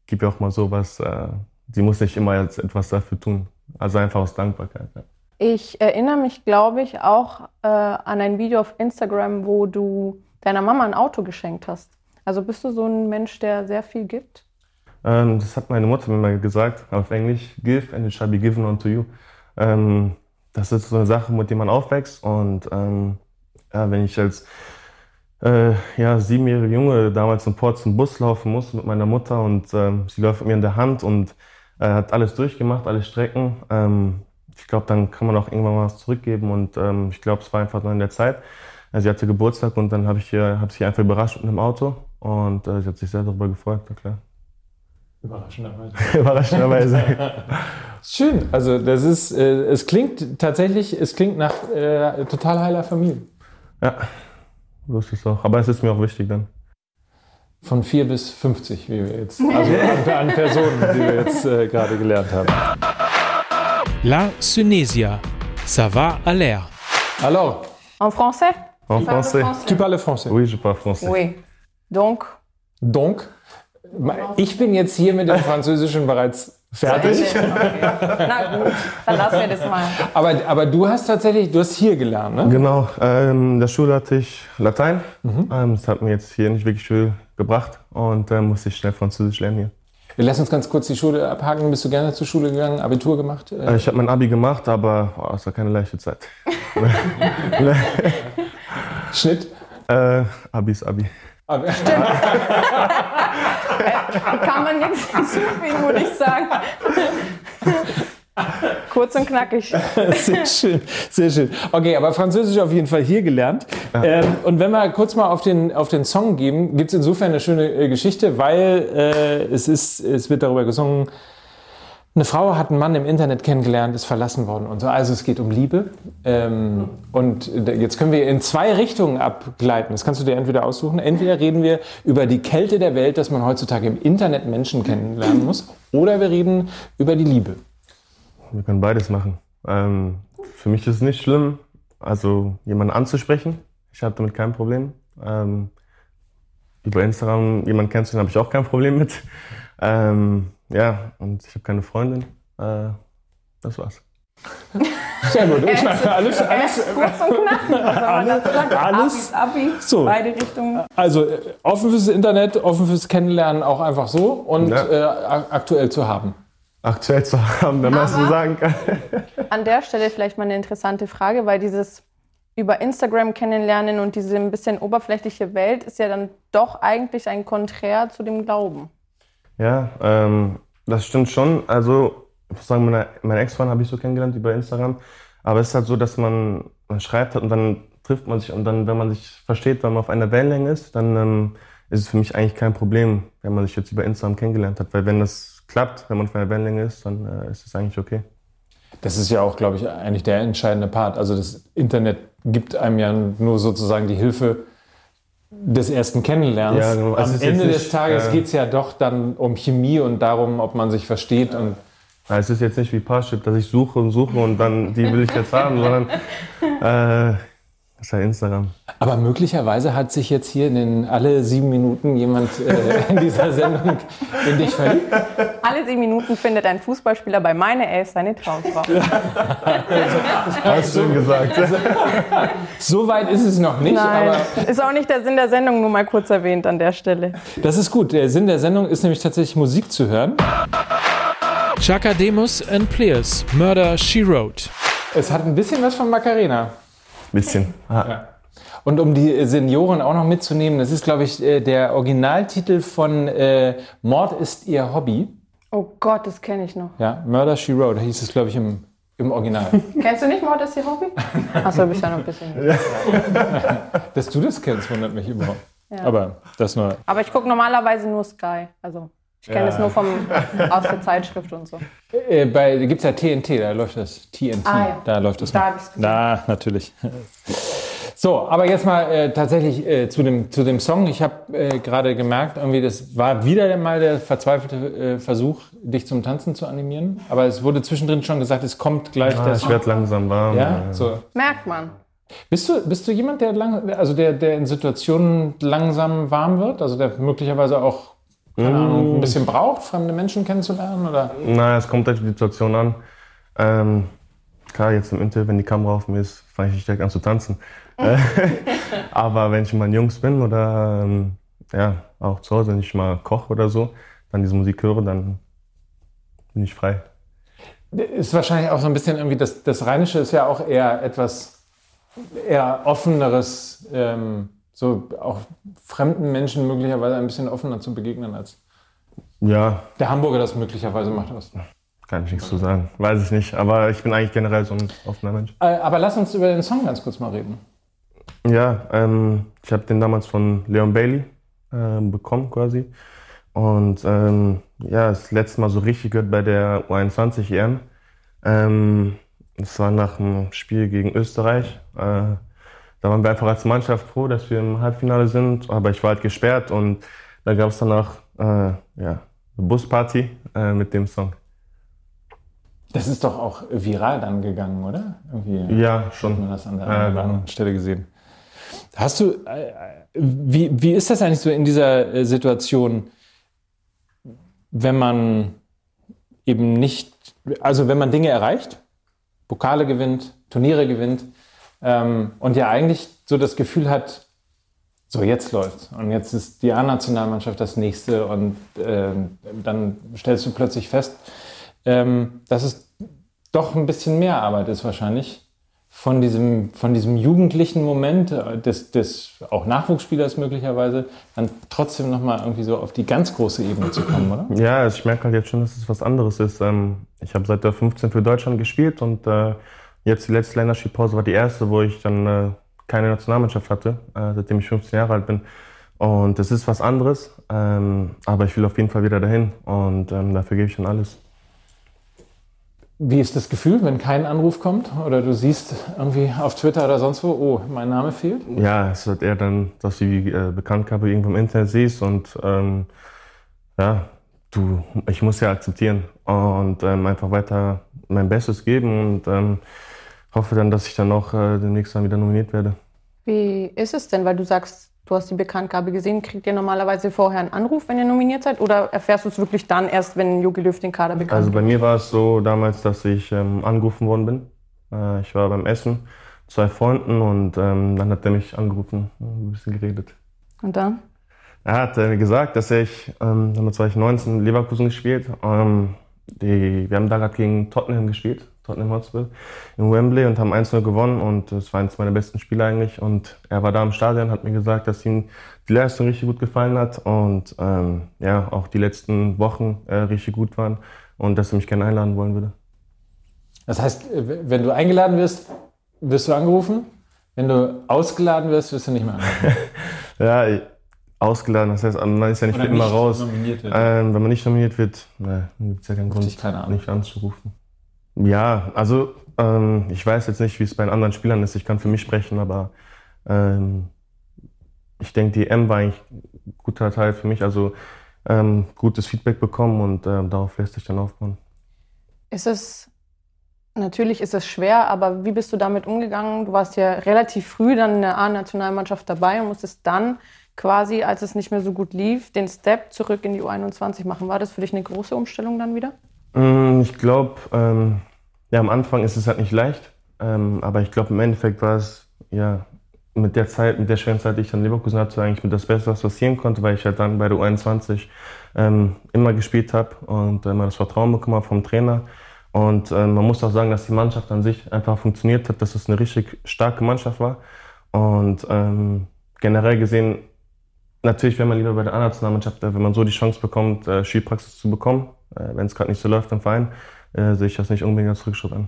gebe auch mal sowas. Äh, sie muss nicht immer jetzt etwas dafür tun. Also einfach aus Dankbarkeit. Ja. Ich erinnere mich, glaube ich, auch äh, an ein Video auf Instagram, wo du deiner Mama ein Auto geschenkt hast. Also bist du so ein Mensch, der sehr viel gibt? Ähm, das hat meine Mutter mir mal gesagt, auf Englisch, give and it shall be given unto you. Ähm, das ist so eine Sache, mit der man aufwächst und ähm, ja, wenn ich als äh, ja, siebenjährige Junge damals in Port zum Bus laufen musste mit meiner Mutter und ähm, sie läuft mit mir in der Hand und äh, hat alles durchgemacht, alle Strecken. Ähm, ich glaube, dann kann man auch irgendwann mal was zurückgeben und ähm, ich glaube, es war einfach nur in der Zeit. Also sie hatte Geburtstag und dann habe ich hier, hab sie einfach überrascht mit einem Auto und äh, sie hat sich sehr darüber gefreut, na klar. Überraschenderweise. Überraschenderweise. Schön. Also das ist, äh, es klingt tatsächlich, es klingt nach äh, total heiler Familie. ja, so ist es auch. Aber es ist mir auch wichtig dann. Von 4 bis 50, wie wir jetzt, also an, an Personen, die wir jetzt äh, gerade gelernt haben. La Sunesia. Ça va à l'air. Alors, En français? En Tu parles français? tu parles français. Oui, je parle français. Oui. Donc, Donc, ich bin jetzt hier mit dem Französischen bereits fertig. Okay. Na gut, dann lassen wir das mal. Aber, aber du hast tatsächlich, du hast hier gelernt, ne? Genau, ähm, in der Schule hatte ich Latein. Ähm, das hat mir jetzt hier nicht wirklich viel gebracht und dann musste ich schnell Französisch lernen hier. Wir lassen uns ganz kurz die Schule abhaken. Bist du gerne zur Schule gegangen, Abitur gemacht? Äh, ich habe mein Abi gemacht, aber oh, es war keine leichte Zeit. Schnitt? äh, Abi ist Abi. Aber- Kann man nichts hinzufügen, würde ich sagen. Kurz und knackig. Sehr schön, sehr schön. Okay, aber Französisch auf jeden Fall hier gelernt. Ähm, und wenn wir kurz mal auf den, auf den Song geben, gibt es insofern eine schöne äh, Geschichte, weil äh, es, ist, es wird darüber gesungen, eine Frau hat einen Mann im Internet kennengelernt, ist verlassen worden und so. Also es geht um Liebe. Ähm, und jetzt können wir in zwei Richtungen abgleiten. Das kannst du dir entweder aussuchen. Entweder reden wir über die Kälte der Welt, dass man heutzutage im Internet Menschen kennenlernen muss. Oder wir reden über die Liebe. Wir können beides machen. Ähm, für mich ist es nicht schlimm, also jemanden anzusprechen. Ich habe damit kein Problem. Ähm, über Instagram jemanden kennenzulernen, habe ich auch kein Problem mit. Ähm, ja, und ich habe keine Freundin. Äh, das war's. Sehr gut. Ich meine, alles, alles, kurz und dazu sagen? alles- Abi, Abi, So. beide Richtungen. Also äh, offen fürs Internet, offen fürs Kennenlernen auch einfach so und Ja. äh, aktuell zu haben. Aktuell zu haben, wenn man es so sagen kann. An der Stelle vielleicht mal eine interessante Frage, weil dieses über Instagram kennenlernen und diese ein bisschen oberflächliche Welt ist ja dann doch eigentlich ein Konträr zu dem Glauben. Ja, ähm, das stimmt schon. Also, ich muss sagen, meine, meine Ex-Freundin habe ich so kennengelernt über Instagram. Aber es ist halt so, dass man, man schreibt hat und dann trifft man sich und dann, wenn man sich versteht, wenn man auf einer Wellenlänge ist, dann ähm, ist es für mich eigentlich kein Problem, wenn man sich jetzt über Instagram kennengelernt hat. Weil wenn das klappt, wenn man auf einer Wellenlänge ist, dann äh, ist es eigentlich okay. Das ist ja auch, glaube ich, eigentlich der entscheidende Part. Also das Internet gibt einem ja nur sozusagen die Hilfe des ersten Kennenlernens. Ja, genau. also Am Ende des Tages äh, geht es ja doch dann um Chemie und darum, ob man sich versteht. Und ja, es ist jetzt nicht wie Parship, dass ich suche und suche und dann die will ich jetzt haben, sondern äh, das ist ja Instagram. Aber möglicherweise hat sich jetzt hier in den alle sieben Minuten jemand äh, in dieser Sendung in dich verliebt. Alle sieben Minuten findet ein Fußballspieler bei meiner Elf seine Traumfrau. Hast du so, gesagt. Also, so weit ist es noch nicht. Nein, aber ist auch nicht der Sinn der Sendung, nur mal kurz erwähnt an der Stelle. Das ist gut. Der Sinn der Sendung ist nämlich tatsächlich Musik zu hören. Chaka Demus and Players, Murder She Wrote. Es hat ein bisschen was von Macarena. Bisschen. Ja. Und um die Senioren auch noch mitzunehmen, das ist, glaube ich, äh, der Originaltitel von äh, Mord ist ihr Hobby. Oh Gott, das kenne ich noch. Ja, Murder She Wrote, da hieß es, glaube ich, im, im Original. Kennst du nicht Mord ist ihr Hobby? Achso, bist ja noch ein bisschen. Ja. Dass du das kennst, wundert mich überhaupt. Ja. Aber das nur. Aber ich gucke normalerweise nur Sky. Also ich kenne es nur vom, aus der Zeitschrift und so. Äh, bei, da gibt es ja TNT, da läuft das. TNT, ah, ja. da läuft das. Da habe ich es Na, natürlich. So, aber jetzt mal äh, tatsächlich äh, zu, dem, zu dem Song. Ich habe äh, gerade gemerkt, irgendwie, das war wieder mal der verzweifelte äh, Versuch, dich zum Tanzen zu animieren. Aber es wurde zwischendrin schon gesagt, es kommt gleich ja, das. Ich werde langsam warm. Ja, so. Merkt man. Bist du, bist du jemand, der, lang, also der, der in Situationen langsam warm wird? Also der möglicherweise auch keine Ahnung, ein bisschen braucht, fremde Menschen kennenzulernen? Oder? Nein, es kommt auf die Situation an. Ähm, klar, jetzt im Interview, wenn die Kamera auf mir ist, fange ich nicht direkt an zu tanzen. Aber wenn ich mal Jungs bin oder ähm, ja, auch zu Hause, wenn ich mal koche oder so, dann diese Musik höre, dann bin ich frei. Ist wahrscheinlich auch so ein bisschen irgendwie, das, das Rheinische ist ja auch eher etwas eher offeneres. Ähm, so auch fremden Menschen möglicherweise ein bisschen offener zu begegnen als ja. der Hamburger das möglicherweise macht. Das. Kann ich nichts zu sagen. Weiß ich nicht. Aber ich bin eigentlich generell so ein offener Mensch. Äh, aber lass uns über den Song ganz kurz mal reden. Ja, ähm, ich habe den damals von Leon Bailey äh, bekommen quasi. Und ähm, ja, das letzte Mal so richtig gehört bei der U21 EM. Ähm, das war nach dem Spiel gegen Österreich. Äh, da waren wir einfach als Mannschaft froh, dass wir im Halbfinale sind. Aber ich war halt gesperrt und da gab es danach äh, ja, eine Busparty äh, mit dem Song. Das ist doch auch viral dann gegangen, oder? Irgendwie ja, schon. Hat man das an der oder anderen Stelle gesehen. Hast du, äh, wie, wie ist das eigentlich so in dieser äh, Situation, wenn man eben nicht, also wenn man Dinge erreicht, Pokale gewinnt, Turniere gewinnt, ähm, und ja eigentlich so das Gefühl hat, so jetzt läuft's und jetzt ist die A-Nationalmannschaft das nächste und äh, dann stellst du plötzlich fest, ähm, dass es doch ein bisschen mehr Arbeit ist wahrscheinlich von diesem, von diesem jugendlichen Moment äh, des, des auch Nachwuchsspielers möglicherweise, dann trotzdem nochmal irgendwie so auf die ganz große Ebene zu kommen, oder? Ja, also ich merke halt jetzt schon, dass es was anderes ist. Ähm, ich habe seit der 15 für Deutschland gespielt und äh, Jetzt die letzte Länderspielpause war die erste, wo ich dann äh, keine Nationalmannschaft hatte, äh, seitdem ich 15 Jahre alt bin. Und es ist was anderes, ähm, aber ich will auf jeden Fall wieder dahin und ähm, dafür gebe ich dann alles. Wie ist das Gefühl, wenn kein Anruf kommt oder du siehst irgendwie auf Twitter oder sonst wo, oh, mein Name fehlt? Ja, es wird eher dann, dass du die äh, Bekanntgabe irgendwo im Internet siehst und ähm, ja, du, ich muss ja akzeptieren und ähm, einfach weiter mein Bestes geben und ähm, hoffe dann, dass ich dann auch äh, demnächst dann wieder nominiert werde. Wie ist es denn, weil du sagst, du hast die Bekanntgabe gesehen, kriegt ihr normalerweise vorher einen Anruf, wenn ihr nominiert seid oder erfährst du es wirklich dann erst, wenn Jogi Löw den Kader bekannt Also bei mir war es so damals, dass ich ähm, angerufen worden bin. Äh, ich war beim Essen, zwei Freunden und ähm, dann hat er mich angerufen, ein bisschen geredet. Und dann? Er hat äh, mir gesagt, dass ich, ähm, damals war ich 19 Leverkusen gespielt. Ähm, die, wir haben da gerade gegen Tottenham gespielt Tottenham Hotspur, in Wembley und haben 1-0 gewonnen und es war eines meiner besten Spiele eigentlich. Und er war da im Stadion, hat mir gesagt, dass ihm die Leistung richtig gut gefallen hat und ähm, ja, auch die letzten Wochen äh, richtig gut waren und dass er mich gerne einladen wollen würde. Das heißt, wenn du eingeladen wirst, wirst du angerufen? Wenn du ausgeladen wirst, wirst du nicht mehr angerufen? ja, ausgeladen, das heißt, man ist ja nicht Oder immer raus. Ähm, wenn man nicht nominiert wird, ne, dann gibt es ja keinen Grund, nicht anzurufen. Ja, also ähm, ich weiß jetzt nicht, wie es bei den anderen Spielern ist. Ich kann für mich sprechen, aber ähm, ich denke, die M war eigentlich ein guter Teil für mich. Also ähm, gutes Feedback bekommen und ähm, darauf lässt sich dann aufbauen. Ist es, natürlich ist es schwer, aber wie bist du damit umgegangen? Du warst ja relativ früh dann in der A-Nationalmannschaft dabei und musstest dann quasi, als es nicht mehr so gut lief, den Step zurück in die U21 machen. War das für dich eine große Umstellung dann wieder? Mm, Ich glaube, ähm, ja, am Anfang ist es halt nicht leicht, ähm, aber ich glaube, im Endeffekt war es ja mit der Zeit, mit der schweren Zeit, die ich dann Leverkusen hatte, eigentlich mit das Beste, was passieren konnte, weil ich halt dann bei der U21 ähm, immer gespielt habe und immer das Vertrauen bekommen habe vom Trainer. Und ähm, man muss auch sagen, dass die Mannschaft an sich einfach funktioniert hat, dass es eine richtig starke Mannschaft war. Und ähm, generell gesehen, natürlich wäre man lieber bei der A-Nationalmannschaft, äh, wenn man so die Chance bekommt, äh, Spielpraxis zu bekommen. Äh, wenn es gerade nicht so läuft im Verein, äh, sehe ich das nicht unbedingt als Rückschritt an.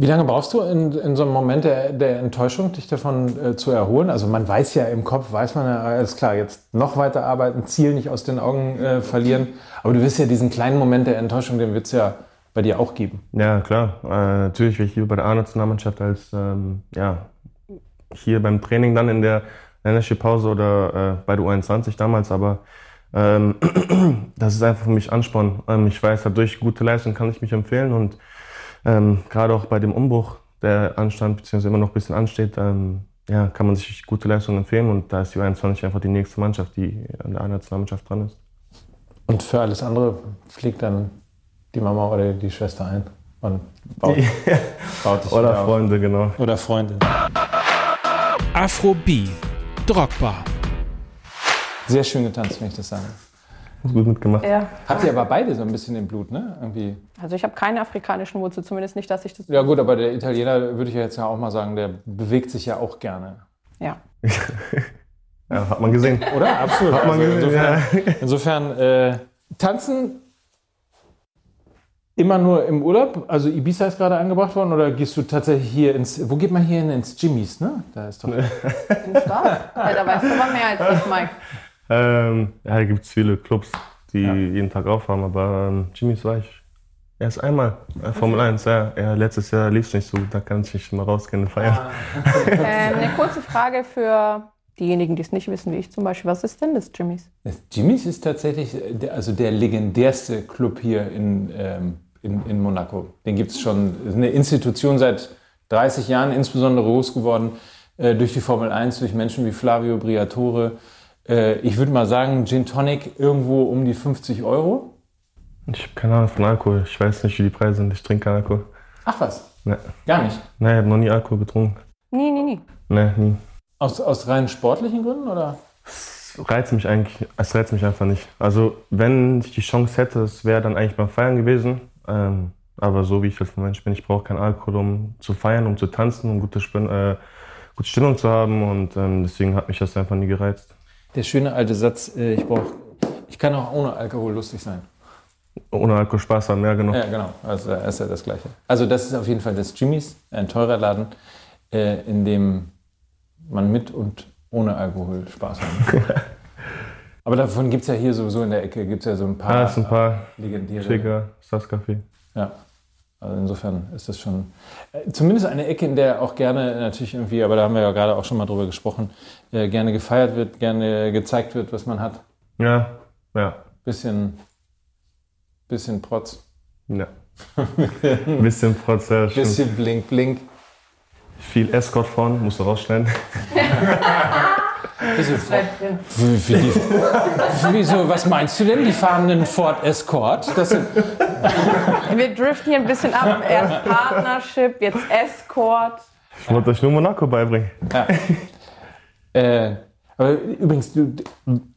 Wie lange brauchst du in, in so einem Moment der, der Enttäuschung, dich davon äh, zu erholen? Also man weiß ja im Kopf, weiß man ja, alles klar, jetzt noch weiter arbeiten, Ziel nicht aus den Augen äh, verlieren. Aber du wirst ja diesen kleinen Moment der Enttäuschung, den wird es ja bei dir auch geben. Ja, klar. Äh, natürlich wäre ich lieber bei der A-Nationalmannschaft als ähm, ja, hier beim Training dann in der Länderspielpause oder äh, bei der U21 damals. Aber das ist einfach für mich Ansporn. Ähm, ich weiß, durch gute Leistung kann ich mich empfehlen und ähm, gerade auch bei dem Umbruch, der anstand, beziehungsweise immer noch ein bisschen ansteht, ähm, ja, kann man sich gute Leistungen empfehlen und da ist die U21 einfach die nächste Mannschaft, die an der A-Nationalmannschaft dran ist. Und für alles andere fliegt dann die Mama oder die Schwester ein und baut, baut dich Oder wieder auf. Freunde, genau. Oder Freundin. Afro B. Drogba. Sehr schön getanzt, wenn ich das sage. Gut mitgemacht. Ja. Habt ihr aber beide so ein bisschen im Blut, ne? Irgendwie. Also ich habe keine afrikanischen Wurzel, zumindest nicht, dass ich das. Ja gut, aber der Italiener würde ich ja jetzt ja auch mal sagen, der bewegt sich ja auch gerne. Ja. Ja, hat man gesehen. Oder? Absolut. Hat man Also gesehen, insofern ja. insofern äh, tanzen immer nur im Urlaub? Also Ibiza ist gerade angebracht worden oder gehst du tatsächlich hier ins, wo geht man hier hin? Ins Jimmys, ne? Da ist doch... Im Spaß. ja, da weißt du aber mehr als ich, Mike. Ähm, ja, da gibt es viele Clubs, die Ja. jeden Tag aufhaben, aber ähm, Jimmy's war ich erst einmal. Äh, Formel 1, ja. ja. Letztes Jahr lief es nicht so gut, da kann ich nicht mal rausgehen und feiern. Ähm, eine kurze Frage für diejenigen, die es nicht wissen, wie ich zum Beispiel. Was ist denn das Jimmys? Das Jimmys ist tatsächlich der, also der legendärste Club hier in, ähm, in, in Monaco. Den gibt es schon, ist eine Institution seit 30 Jahren, insbesondere groß geworden äh, durch die Formel 1, durch Menschen wie Flavio Briatore. Äh, ich würde mal sagen, Gin Tonic irgendwo um die 50 Euro. Ich habe keine Ahnung von Alkohol. Ich weiß nicht, wie die Preise sind. Ich trinke keinen Alkohol. Ach was, Ne, gar nicht. nee, ich habe noch nie Alkohol getrunken. Nie, nie, nie. Nee, nie. Aus, aus rein sportlichen Gründen oder? Es reizt mich eigentlich, es reizt mich einfach nicht. Also, wenn ich die Chance hätte, es wäre dann eigentlich beim Feiern gewesen. Ähm, aber so wie ich halt von Mensch bin, ich brauche keinen Alkohol, um zu feiern, um zu tanzen, um gute, Spin äh, gute Stimmung zu haben. Und ähm, deswegen hat mich das einfach nie gereizt. Der schöne alte Satz, äh, ich brauche, ich kann auch ohne Alkohol lustig sein. Ohne Alkohol Spaß haben, ja genau. Ja, genau. Also äh, ist ja das Gleiche. Also das ist auf jeden Fall das Jimmys, ein teurer Laden, äh, in dem man mit und ohne Alkohol Spaß haben kann. Aber davon gibt es ja hier sowieso in der Ecke, gibt es ja so ein paar Ah, ein paar legendäre. Trigger, Stars-Café. Ja. Also insofern ist das schon äh, zumindest eine Ecke, in der auch gerne natürlich irgendwie, aber da haben wir ja gerade auch schon mal drüber gesprochen, äh, gerne gefeiert wird, gerne gezeigt wird, was man hat. Ja, ja, Bisschen, bisschen Protz, ja. Bisschen Prozess, stimmt. bisschen Blink, Blink. viel Escort fahren, musst du rausschneiden. Bisschen Wie, wie die, wieso, was meinst du denn? Die fahren einen Ford Escort? Das sind, Wir driften hier ein bisschen ab. Erst Partnership, jetzt Escort. Ich wollte euch nur Monaco beibringen. ja. äh, aber übrigens, du,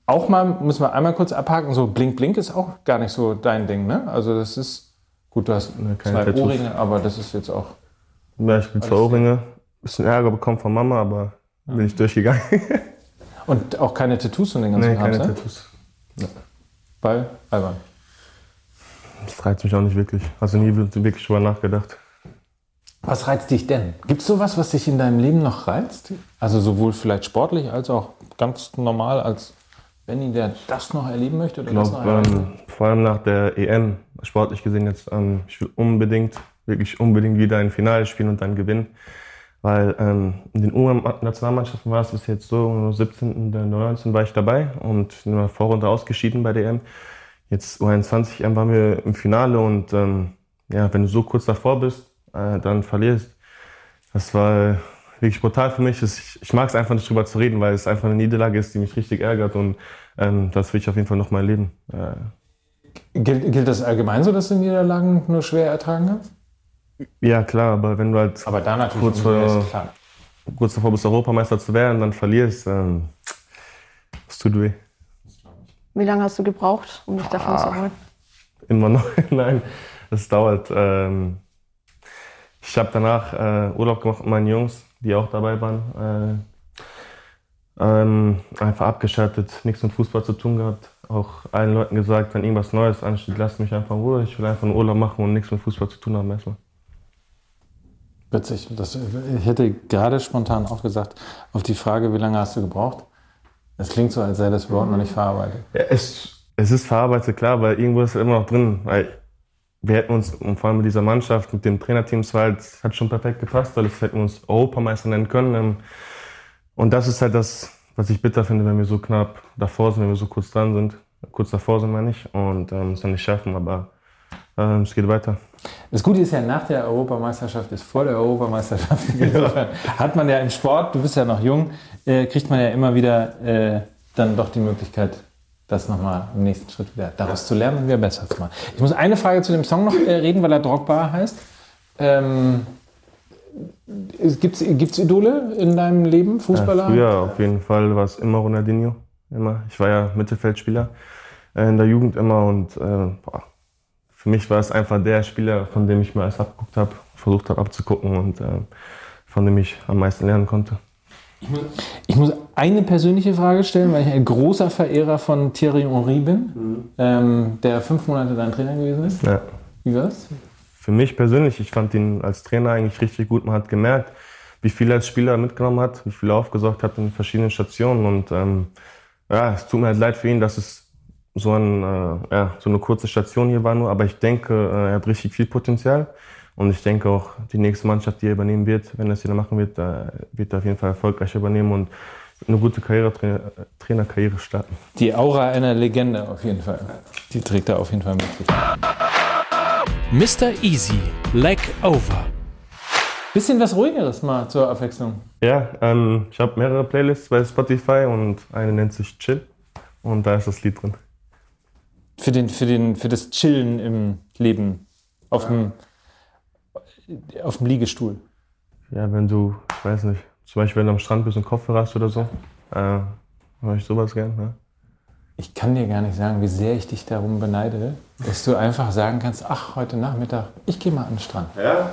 auch mal, müssen wir einmal kurz abhaken, so Blink Blink ist auch gar nicht so dein Ding, ne? Also das ist, Gut, du hast Ne, keine zwei Tattoos. Ohrringe, aber das ist jetzt auch. Ja, ich bin Alles Ohrringe, bisschen Ärger bekommen von Mama, aber bin ich durchgegangen. Und auch keine Tattoos und den ganzen nee, Kram, keine ne? Tattoos. Weil, albern. Das reizt mich auch nicht wirklich. Also nie wirklich drüber nachgedacht. Was reizt dich denn? Gibt es sowas, was dich in deinem Leben noch reizt? Also sowohl vielleicht sportlich als auch ganz normal als Benny, der das noch erleben möchte? Oder Ich glaube, ähm, vor allem nach der EM, sportlich gesehen jetzt, ähm, ich will unbedingt, wirklich unbedingt wieder ein Finale spielen und dann gewinnen. Weil ähm, in den U-Nationalmannschaften war es bis jetzt so, im 17. und 19. war ich dabei und in der Vorrunde ausgeschieden bei der EM. Jetzt U21 EM waren wir im Finale und ähm, ja, wenn du so kurz davor bist, äh, dann verlierst. Das war wirklich brutal für mich. Ich, ich mag es einfach nicht drüber zu reden, weil es einfach eine Niederlage ist, die mich richtig ärgert und ähm, das will ich auf jeden Fall noch mal erleben. Äh, Gilt, gilt das allgemein so, dass du Niederlagen nur schwer ertragen kannst? Ja, klar, aber wenn du halt Aber da natürlich Kurz vor- kurz davor bist, Europameister zu werden, dann verlierst, ähm, es tut weh. Wie lange hast du gebraucht, um dich davon zu holen? Immer noch. Nein, es dauert. Ähm, ich habe danach äh, Urlaub gemacht mit meinen Jungs, die auch dabei waren. Äh, ähm, einfach abgeschaltet, nichts mit Fußball zu tun gehabt. Auch allen Leuten gesagt, wenn irgendwas Neues ansteht, lasst mich einfach in Ruhe. Ich will einfach einen Urlaub machen und nichts mit Fußball zu tun haben erstmal. Witzig. Das, ich hätte gerade spontan auch gesagt, auf die Frage, wie lange hast du gebraucht? Es klingt so, als sei das überhaupt noch nicht verarbeitet. Ja, es, es ist verarbeitet, klar, weil irgendwo ist es immer noch drin. Weil wir hätten uns, und vor allem mit dieser Mannschaft, mit dem Trainerteam, es halt, hat schon perfekt gepasst, weil es hätten uns Europameister nennen können. Ähm, Und das ist halt das, was ich bitter finde, wenn wir so knapp davor sind, wenn wir so kurz dran sind. Kurz davor sind wir nicht und ähm, es dann nicht schaffen, aber ähm, es geht weiter. Das Gute ist ja, nach der Europameisterschaft ist vor der Europameisterschaft. Insofern hat man ja im Sport, du bist ja noch jung, äh, kriegt man ja immer wieder äh, dann doch die Möglichkeit, das nochmal im nächsten Schritt wieder daraus zu lernen und wieder besser zu machen. Ich muss eine Frage zu dem Song noch äh, reden, weil er Drogba heißt. Ähm, Gibt es Idole in deinem Leben, Fußballer? Ja, früher auf jeden Fall war es immer Ronaldinho. Immer. Ich war ja Mittelfeldspieler äh, in der Jugend immer und äh, boah, für mich war es einfach der Spieler, von dem ich mir alles abgeguckt habe, versucht habe abzugucken und äh, von dem ich am meisten lernen konnte. Ich muss eine persönliche Frage stellen, weil ich ein großer Verehrer von Thierry Henry bin, ähm, der fünf Monate dein Trainer gewesen ist. Ja. Wie war's? Für mich persönlich, ich fand ihn als Trainer eigentlich richtig gut. Man hat gemerkt, wie viel er als Spieler mitgenommen hat, wie viel er aufgesaugt hat in verschiedenen Stationen. Und ähm, ja, es tut mir halt leid für ihn, dass es so, ein, äh, ja, so eine kurze Station hier war nur. Aber ich denke, äh, er hat richtig viel Potenzial. Und ich denke auch, die nächste Mannschaft, die er übernehmen wird, wenn er es wieder machen wird, äh, wird er auf jeden Fall erfolgreich übernehmen und eine gute Karriere, Tra Trainerkarriere starten. Die Aura einer Legende auf jeden Fall. Die trägt er auf jeden Fall mit. sich. Mr. Easy, Leg Over. Bisschen was ruhigeres mal zur Abwechslung. Ja, ähm, ich habe mehrere Playlists bei Spotify und eine nennt sich Chill. Und da ist das Lied drin. Für, den, für, den, für das Chillen im Leben. Auf, dem, auf dem Liegestuhl. Ja, wenn du, ich weiß nicht, zum Beispiel wenn du am Strand bist und Kopfhörer hast oder so, äh, höre ich sowas gern. Ne? Ich kann dir gar nicht sagen, wie sehr ich dich darum beneide, dass du einfach sagen kannst, ach, heute Nachmittag, ich gehe mal an den Strand. Ja.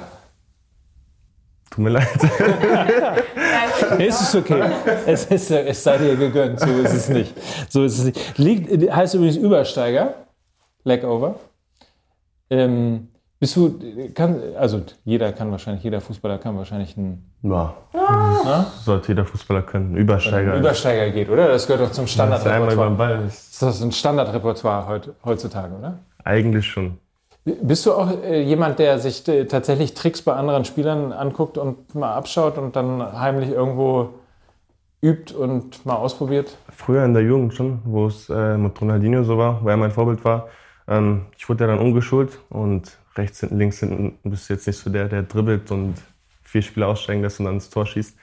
Tut mir leid. Es ist okay. Es, ist, es sei dir gegönnt. So ist es nicht. So ist es nicht. Liegt, heißt übrigens Übersteiger. Legover. Ähm, bist du, kann, also jeder kann wahrscheinlich, jeder Fußballer kann wahrscheinlich einen Ja. Sollte jeder Fußballer können. Übersteiger. Übersteiger geht, oder? Das gehört doch zum er Standardrepertoire. ist. Das ist ein Standardrepertoire heut, heutzutage, oder? Eigentlich schon. Bist du auch äh, jemand, der sich äh, tatsächlich Tricks bei anderen Spielern anguckt und mal abschaut und dann heimlich irgendwo übt und mal ausprobiert? Früher in der Jugend schon, wo es äh, mit Ronaldinho so war, wo er mein Vorbild war. Ähm, ich wurde ja dann umgeschult und rechts hinten, links hinten bist du jetzt nicht so der, der dribbelt und vier Spieler aussteigen lässt und dann ins Tor schießt.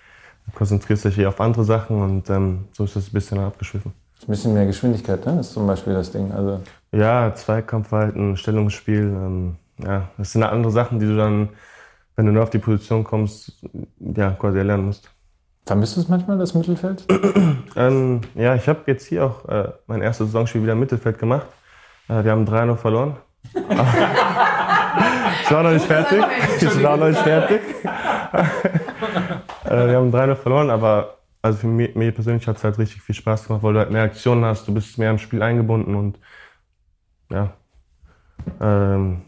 Du konzentrierst dich hier auf andere Sachen und ähm, so ist das ein bisschen abgeschwiffen. Ein bisschen mehr Geschwindigkeit, ne? Das ist zum Beispiel das Ding. Also Ja, Zweikampfverhalten, Stellungsspiel, ähm, ja, das sind andere Sachen, die du dann, wenn du nur auf die Position kommst, ja, quasi erlernen musst. vermisst du es manchmal, das Mittelfeld? Ähm, ja, ich habe jetzt hier auch äh, mein erstes Saisonspiel wieder im Mittelfeld gemacht. Äh, wir haben 3-0 verloren. ich war noch nicht fertig. Ich war noch nicht fertig. äh, wir haben 3-0 verloren, aber also für mich, mir persönlich hat es halt richtig viel Spaß gemacht, weil du halt mehr Aktionen hast, du bist mehr im Spiel eingebunden und ja. Ähm,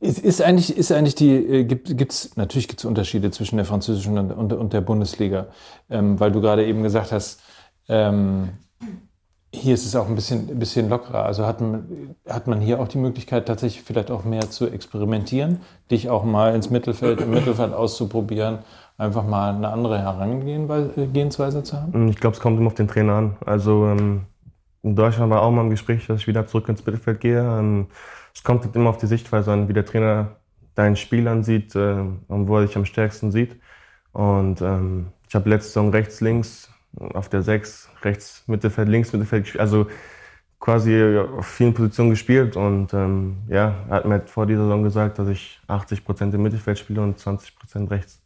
ist, ist, eigentlich, ist eigentlich die, äh, gibt es, natürlich gibt es Unterschiede zwischen der französischen und, und, und der Bundesliga, ähm, weil du gerade eben gesagt hast, ähm, hier ist es auch ein bisschen, ein bisschen lockerer. Also hat man, hat man hier auch die Möglichkeit, tatsächlich vielleicht auch mehr zu experimentieren, dich auch mal ins Mittelfeld, im Mittelfeld auszuprobieren, einfach mal eine andere Herangehensweise zu haben? Ich glaube, es kommt immer auf den Trainer an. Also ähm, in Deutschland war auch mal im Gespräch, dass ich wieder zurück ins Mittelfeld gehe. Ähm, es kommt halt immer auf die Sichtweise an, wie der Trainer dein Spiel ansieht äh, und wo er dich am stärksten sieht. Und ähm, ich habe letzte Saison rechts, links, auf der 6, rechts, Mittelfeld, links, Mittelfeld gespielt. Also quasi auf vielen Positionen gespielt. Und ähm, ja, er hat mir vor dieser Saison gesagt, dass ich 80 Prozent im Mittelfeld spiele und 20 Prozent rechts.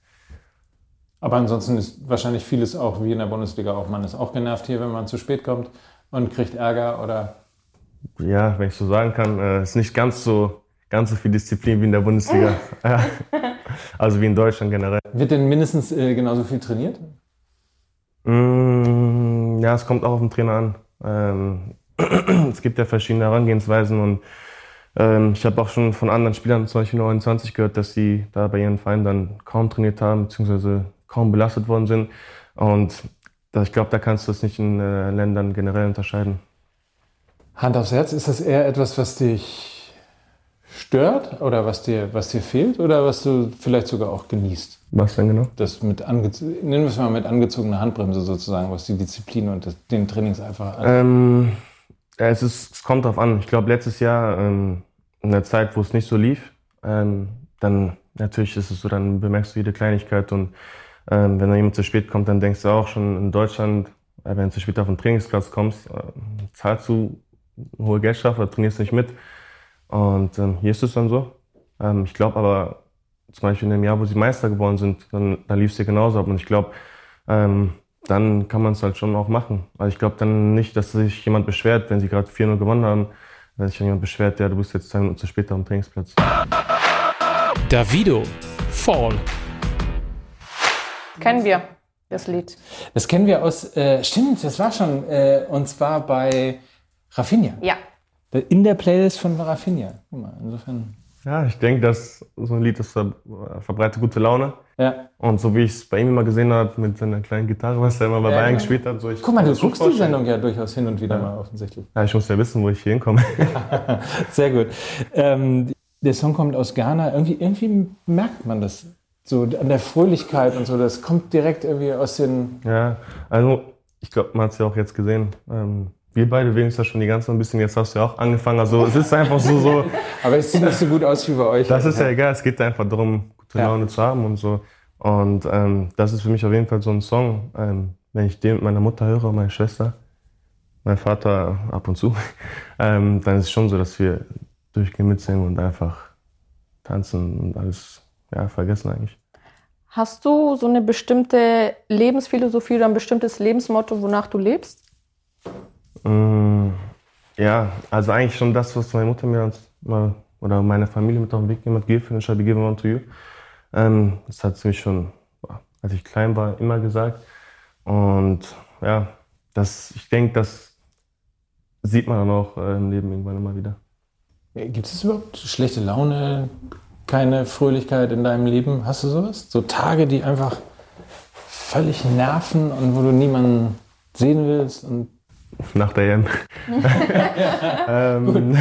Aber ansonsten ist wahrscheinlich vieles auch wie in der Bundesliga auch. Man ist auch genervt hier, wenn man zu spät kommt und kriegt Ärger oder. Ja, wenn ich so sagen kann, äh, ist nicht ganz so, ganz so viel Disziplin wie in der Bundesliga. also wie in Deutschland generell. Wird denn mindestens äh, genauso viel trainiert? Mm, ja, es kommt auch auf den Trainer an. Ähm, es gibt ja verschiedene Herangehensweisen und ähm, ich habe auch schon von anderen Spielern, zum Beispiel 29, gehört, dass sie da bei ihren Vereinen dann kaum trainiert haben, beziehungsweise kaum belastet worden sind. Und ich glaube, da kannst du es nicht in äh, Ländern generell unterscheiden. Hand aufs Herz, ist das eher etwas, was dich stört oder was dir, was dir fehlt oder was du vielleicht sogar auch genießt? Was denn genau? Das mit nennen wir es mal mit angezogener Handbremse sozusagen, was die Disziplin und das, den Trainings einfach ähm, es, ist, es kommt drauf an. Ich glaube, letztes Jahr ähm, in der Zeit, wo es nicht so lief, ähm, dann natürlich ist es so, dann bemerkst du jede Kleinigkeit und wenn da jemand zu spät kommt, dann denkst du auch schon in Deutschland, äh, wenn du zu spät auf den Trainingsplatz kommst, äh, zahlst du hohe Geldstrafe trainierst nicht mit. Und ähm, hier ist es dann so. Ähm, ich glaube aber, zum Beispiel in dem Jahr, wo sie Meister geworden sind, dann, dann lief es hier genauso ab. Und ich glaube, ähm, dann kann man es halt schon auch machen. Also ich glaube dann nicht, dass sich jemand beschwert, wenn sie gerade 4-0 gewonnen haben, wenn sich jemand beschwert, ja, du bist jetzt zwei Minuten zu spät am Trainingsplatz. Davido, Fall. Kennen wir das Lied? Das kennen wir aus, äh, stimmt, das war schon, äh, und zwar bei Rafinha. Ja. In der Playlist von mal, insofern. Ja, ich denke, dass so ein Lied, das verbreitet gute Laune. Ja. Und so wie ich es bei ihm immer gesehen habe, mit seiner kleinen Gitarre, was er immer bei ja, Bayern ja. gespielt hat. So ich Guck mal, du guckst die Sendung ja durchaus hin und wieder ja. mal offensichtlich. Ja, ich muss ja wissen, wo ich hier hinkomme. Sehr gut. Ähm, der Song kommt aus Ghana. Irgendwie, irgendwie merkt man das so an der Fröhlichkeit und so. Das kommt direkt irgendwie aus den. Ja, also ich glaube, man hat es ja auch jetzt gesehen. Ähm, wir beide bewegen uns ja schon die ganze Zeit ein bisschen. Jetzt hast du ja auch angefangen. Also es ist einfach so. so Aber es sieht nicht so gut aus wie bei euch. Das ist ja egal. Es geht einfach darum, gute Laune ja. zu haben und so. Und ähm, das ist für mich auf jeden Fall so ein Song. Ähm, wenn ich den mit meiner Mutter höre, meine Schwester, mein Vater ab und zu, ähm, dann ist es schon so, dass wir durchgehen mitsingen und einfach tanzen und alles ja, vergessen eigentlich. Hast du so eine bestimmte Lebensphilosophie oder ein bestimmtes Lebensmotto, wonach du lebst? Mm, ja, also eigentlich schon das, was meine Mutter mir mal, oder meine Familie mit auf den Weg gegeben hat, give and shall be given unto you. Ähm, das hat sie mich schon, als ich klein war, immer gesagt. Und ja, das, ich denke, das sieht man dann auch äh, im Leben irgendwann immer wieder. Gibt es überhaupt schlechte Laune, keine Fröhlichkeit in deinem Leben? Hast du sowas? So Tage, die einfach völlig nerven und wo du niemanden sehen willst? Und Nach der EM. ähm,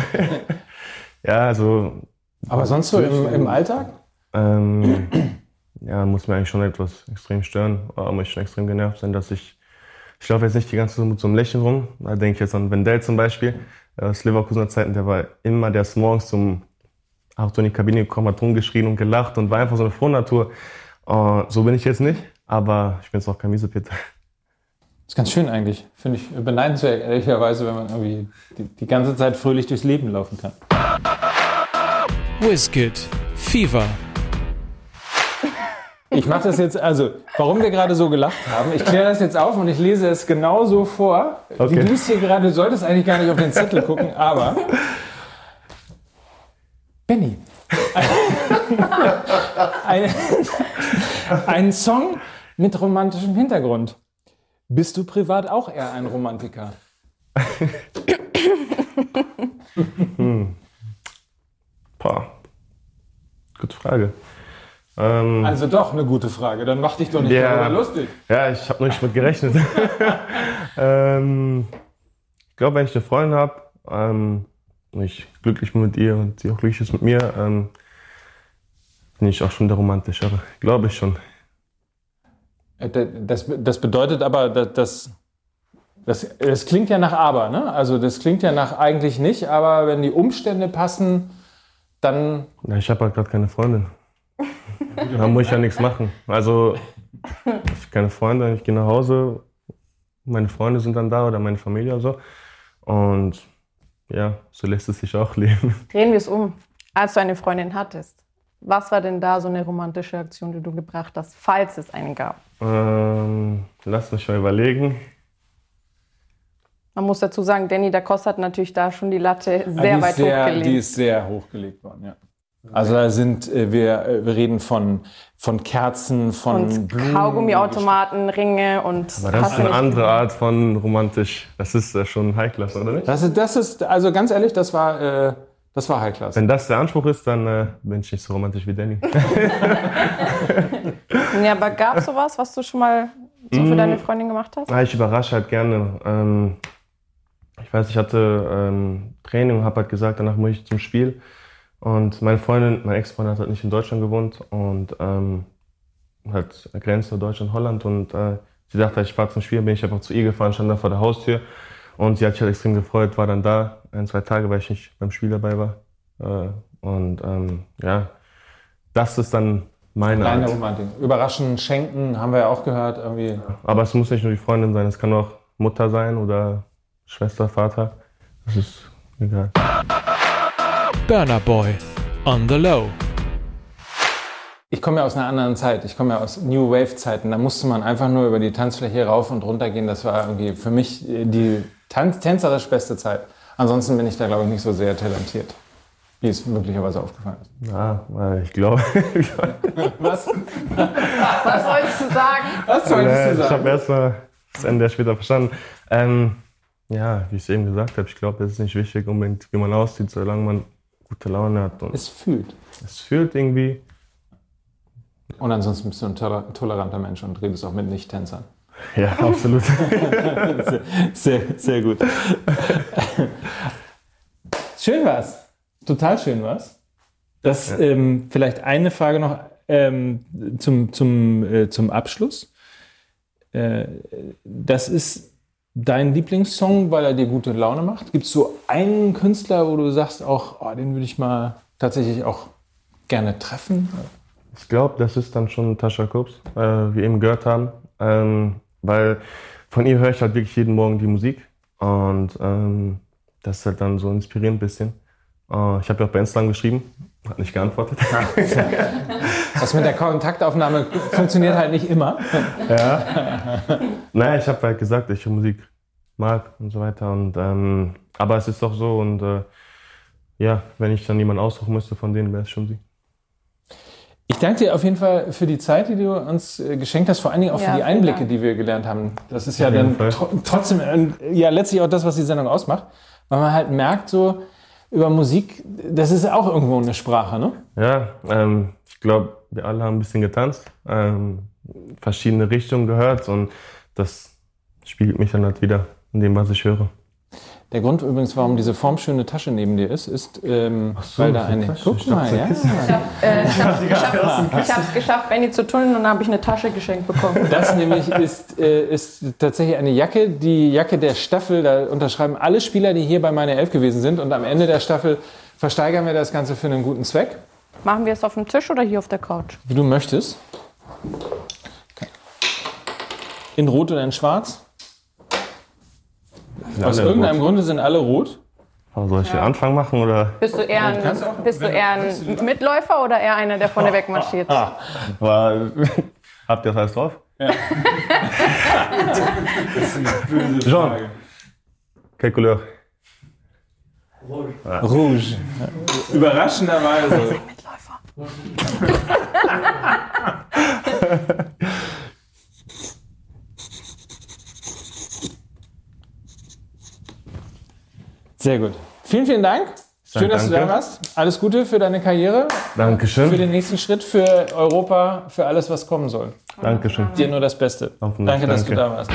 ja, also. Aber sonst so im, im Alltag? Ähm, ja, muss mir eigentlich schon etwas extrem stören. Aber muss ich schon extrem genervt sein, dass ich. Ich laufe jetzt nicht die ganze Zeit mit so einem Lächeln rum. Da denke ich jetzt an Wendell zum Beispiel. Aus Leverkusener Zeiten, der war immer, der ist morgens zum auch so in die Kabine gekommen, hat rumgeschrien und gelacht und war einfach so eine Frohnatur. Uh, so bin ich jetzt nicht, aber ich bin jetzt auch kein Miesepeter. Das ist ganz schön eigentlich. Finde ich beneidenswert, ehrlicherweise, wenn man irgendwie die, die ganze Zeit fröhlich durchs Leben laufen kann. Wizkid, Fever. Ich mache das jetzt, also, warum wir gerade so gelacht haben, ich kläre das jetzt auf und ich lese es genauso vor, okay. wie du es hier gerade, du solltest eigentlich gar nicht auf den Zettel gucken, aber Benny, ein, ein Song mit romantischem Hintergrund. Bist du privat auch eher ein Romantiker? hm. Pah. Gute Frage. Ähm, also doch eine gute Frage. Dann mach dich doch nicht ja, darüber lustig. Ja, ich habe nicht mit gerechnet. ähm, ich glaube, wenn ich eine Freundin habe, ähm, ich glücklich bin mit ihr und sie auch glücklich ist mit mir, ähm, bin ich auch schon der Romantischere. Glaube ich schon. Äh, das, das bedeutet aber, dass das, das klingt ja nach aber, ne? Also das klingt ja nach eigentlich nicht, aber wenn die Umstände passen, dann. Ja, ich habe halt gerade keine Freundin. da muss ich ja nichts machen. Also ich habe keine Freunde, ich gehe nach Hause, meine Freunde sind dann da oder meine Familie oder so. Und ja, so lässt es sich auch leben. Drehen wir es um. Als du eine Freundin hattest, was war denn da so eine romantische Aktion, die du gebracht hast, falls es einen gab? Ähm, lass mich mal überlegen. Man muss dazu sagen, Danny da Costa hat natürlich da schon die Latte sehr weit sehr, hochgelegt. Die ist sehr hochgelegt worden, ja. Also da sind äh, wir, äh, wir reden von, von Kerzen, von und Blumen. Kaugummiautomaten, Ringe und. Aber das ist eine andere Art von romantisch. Das ist äh, schon High-Class, oder nicht? Das ist, das ist, also ganz ehrlich, das war, äh, das war High-Class. Wenn das der Anspruch ist, dann äh, bin ich nicht so romantisch wie Danny. ja, aber gab es sowas, was du schon mal so für mm. deine Freundin gemacht hast? ich überrasche halt gerne. Ähm, ich weiß, ich hatte ähm, Training und habe halt gesagt, danach muss ich zum Spiel. Und meine Freundin, meine Ex-Freundin hat halt nicht in Deutschland gewohnt und ähm, halt Grenze Deutschland-Holland und äh, sie dachte, ich fahre zum Spiel, bin ich einfach zu ihr gefahren, stand da vor der Haustür und sie hat sich halt extrem gefreut, war dann da, ein, zwei Tage, weil ich nicht beim Spiel dabei war. Äh, und ähm, ja, das ist dann meine Kleine Art. Romantik. Überraschen, schenken, haben wir ja auch gehört. Irgendwie. Aber es muss nicht nur die Freundin sein, es kann auch Mutter sein oder Schwester, Vater. Das ist egal. Burner Boy on the Low. Ich komme ja aus einer anderen Zeit. Ich komme ja aus New Wave Zeiten. Da musste man einfach nur über die Tanzfläche rauf und runter gehen. Das war irgendwie für mich die Tanz tänzerisch beste Zeit. Ansonsten bin ich da, glaube ich, nicht so sehr talentiert. Wie es möglicherweise aufgefallen ist. Ja, ich glaube. Was? Was sollst du sagen? Was sollst du sagen? Ich habe erst mal das Ende später verstanden. Ähm, ja, wie ich es eben gesagt habe, ich glaube, es ist nicht wichtig, unbedingt, wie man aussieht, solange man gute Laune hat. Und es fühlt. Es fühlt irgendwie. Und ansonsten bist du ein toleranter Mensch und redest auch mit Nicht-Tänzern. Ja, absolut. sehr, sehr, gut. schön war's. Total schön war's. Das ja. ähm, vielleicht eine Frage noch ähm, zum, zum, äh, zum Abschluss. Äh, das ist dein Lieblingssong, weil er dir gute Laune macht? Gibt es so einen Künstler, wo du sagst, auch, oh, den würde ich mal tatsächlich auch gerne treffen? Ich glaube, das ist dann schon Tascha Kops, äh, wie eben gehört haben. Ähm, weil von ihr höre ich halt wirklich jeden Morgen die Musik. Und ähm, das ist halt dann so inspirierend ein bisschen. Äh, ich habe ja auch bei Instagram geschrieben, hat nicht geantwortet. Das mit der Kontaktaufnahme funktioniert halt nicht immer. Ja. Naja, ich habe halt gesagt, dass ich Musik mag und so weiter. Und, ähm, aber es ist doch so und äh, ja, wenn ich dann jemanden aussuchen müsste von denen, wäre es schon sie. Ich danke dir auf jeden Fall für die Zeit, die du uns äh, geschenkt hast, vor allen Dingen auch ja, für die Einblicke, Dank. die wir gelernt haben. Das ist ja dann tr trotzdem äh, ja letztlich auch das, was die Sendung ausmacht, weil man halt merkt so über Musik, das ist auch irgendwo eine Sprache, ne? Ja, ähm, ich glaube, wir alle haben ein bisschen getanzt, ähm, verschiedene Richtungen gehört und das spiegelt mich dann halt wieder in dem, was ich höre. Der Grund übrigens, warum diese formschöne Tasche neben dir ist, ist, ähm, so, weil da eine. Tasche. Guck mal, ja. Ich habe es äh, geschafft, Benny zu tunneln und dann habe ich eine Tasche geschenkt bekommen. Das nämlich ist, äh, ist tatsächlich eine Jacke, die Jacke der Staffel. Da unterschreiben alle Spieler, die hier bei meiner Elf gewesen sind. Und am Ende der Staffel versteigern wir das Ganze für einen guten Zweck. Machen wir es auf dem Tisch oder hier auf der Couch? Wie du möchtest. In Rot oder in Schwarz? Aus irgendeinem Grunde sind alle rot. soll ich ja. den Anfang machen oder? Bist du eher ein, bist du eher ein Mitläufer oder eher einer, der vorne weg marschiert? Ah, war, habt ihr das alles drauf? Ja. das ist eine böse Jean, Frage. Quelle couleur? Rouge. Rouge. Überraschenderweise. Sehr gut. Vielen, vielen Dank. Schön, dass du da danke. warst. Alles Gute für deine Karriere, Dankeschön. für den nächsten Schritt, für Europa, für alles, was kommen soll. Dankeschön. Dir nur das Beste. Hoffentlich, Danke, dass du danke. da warst.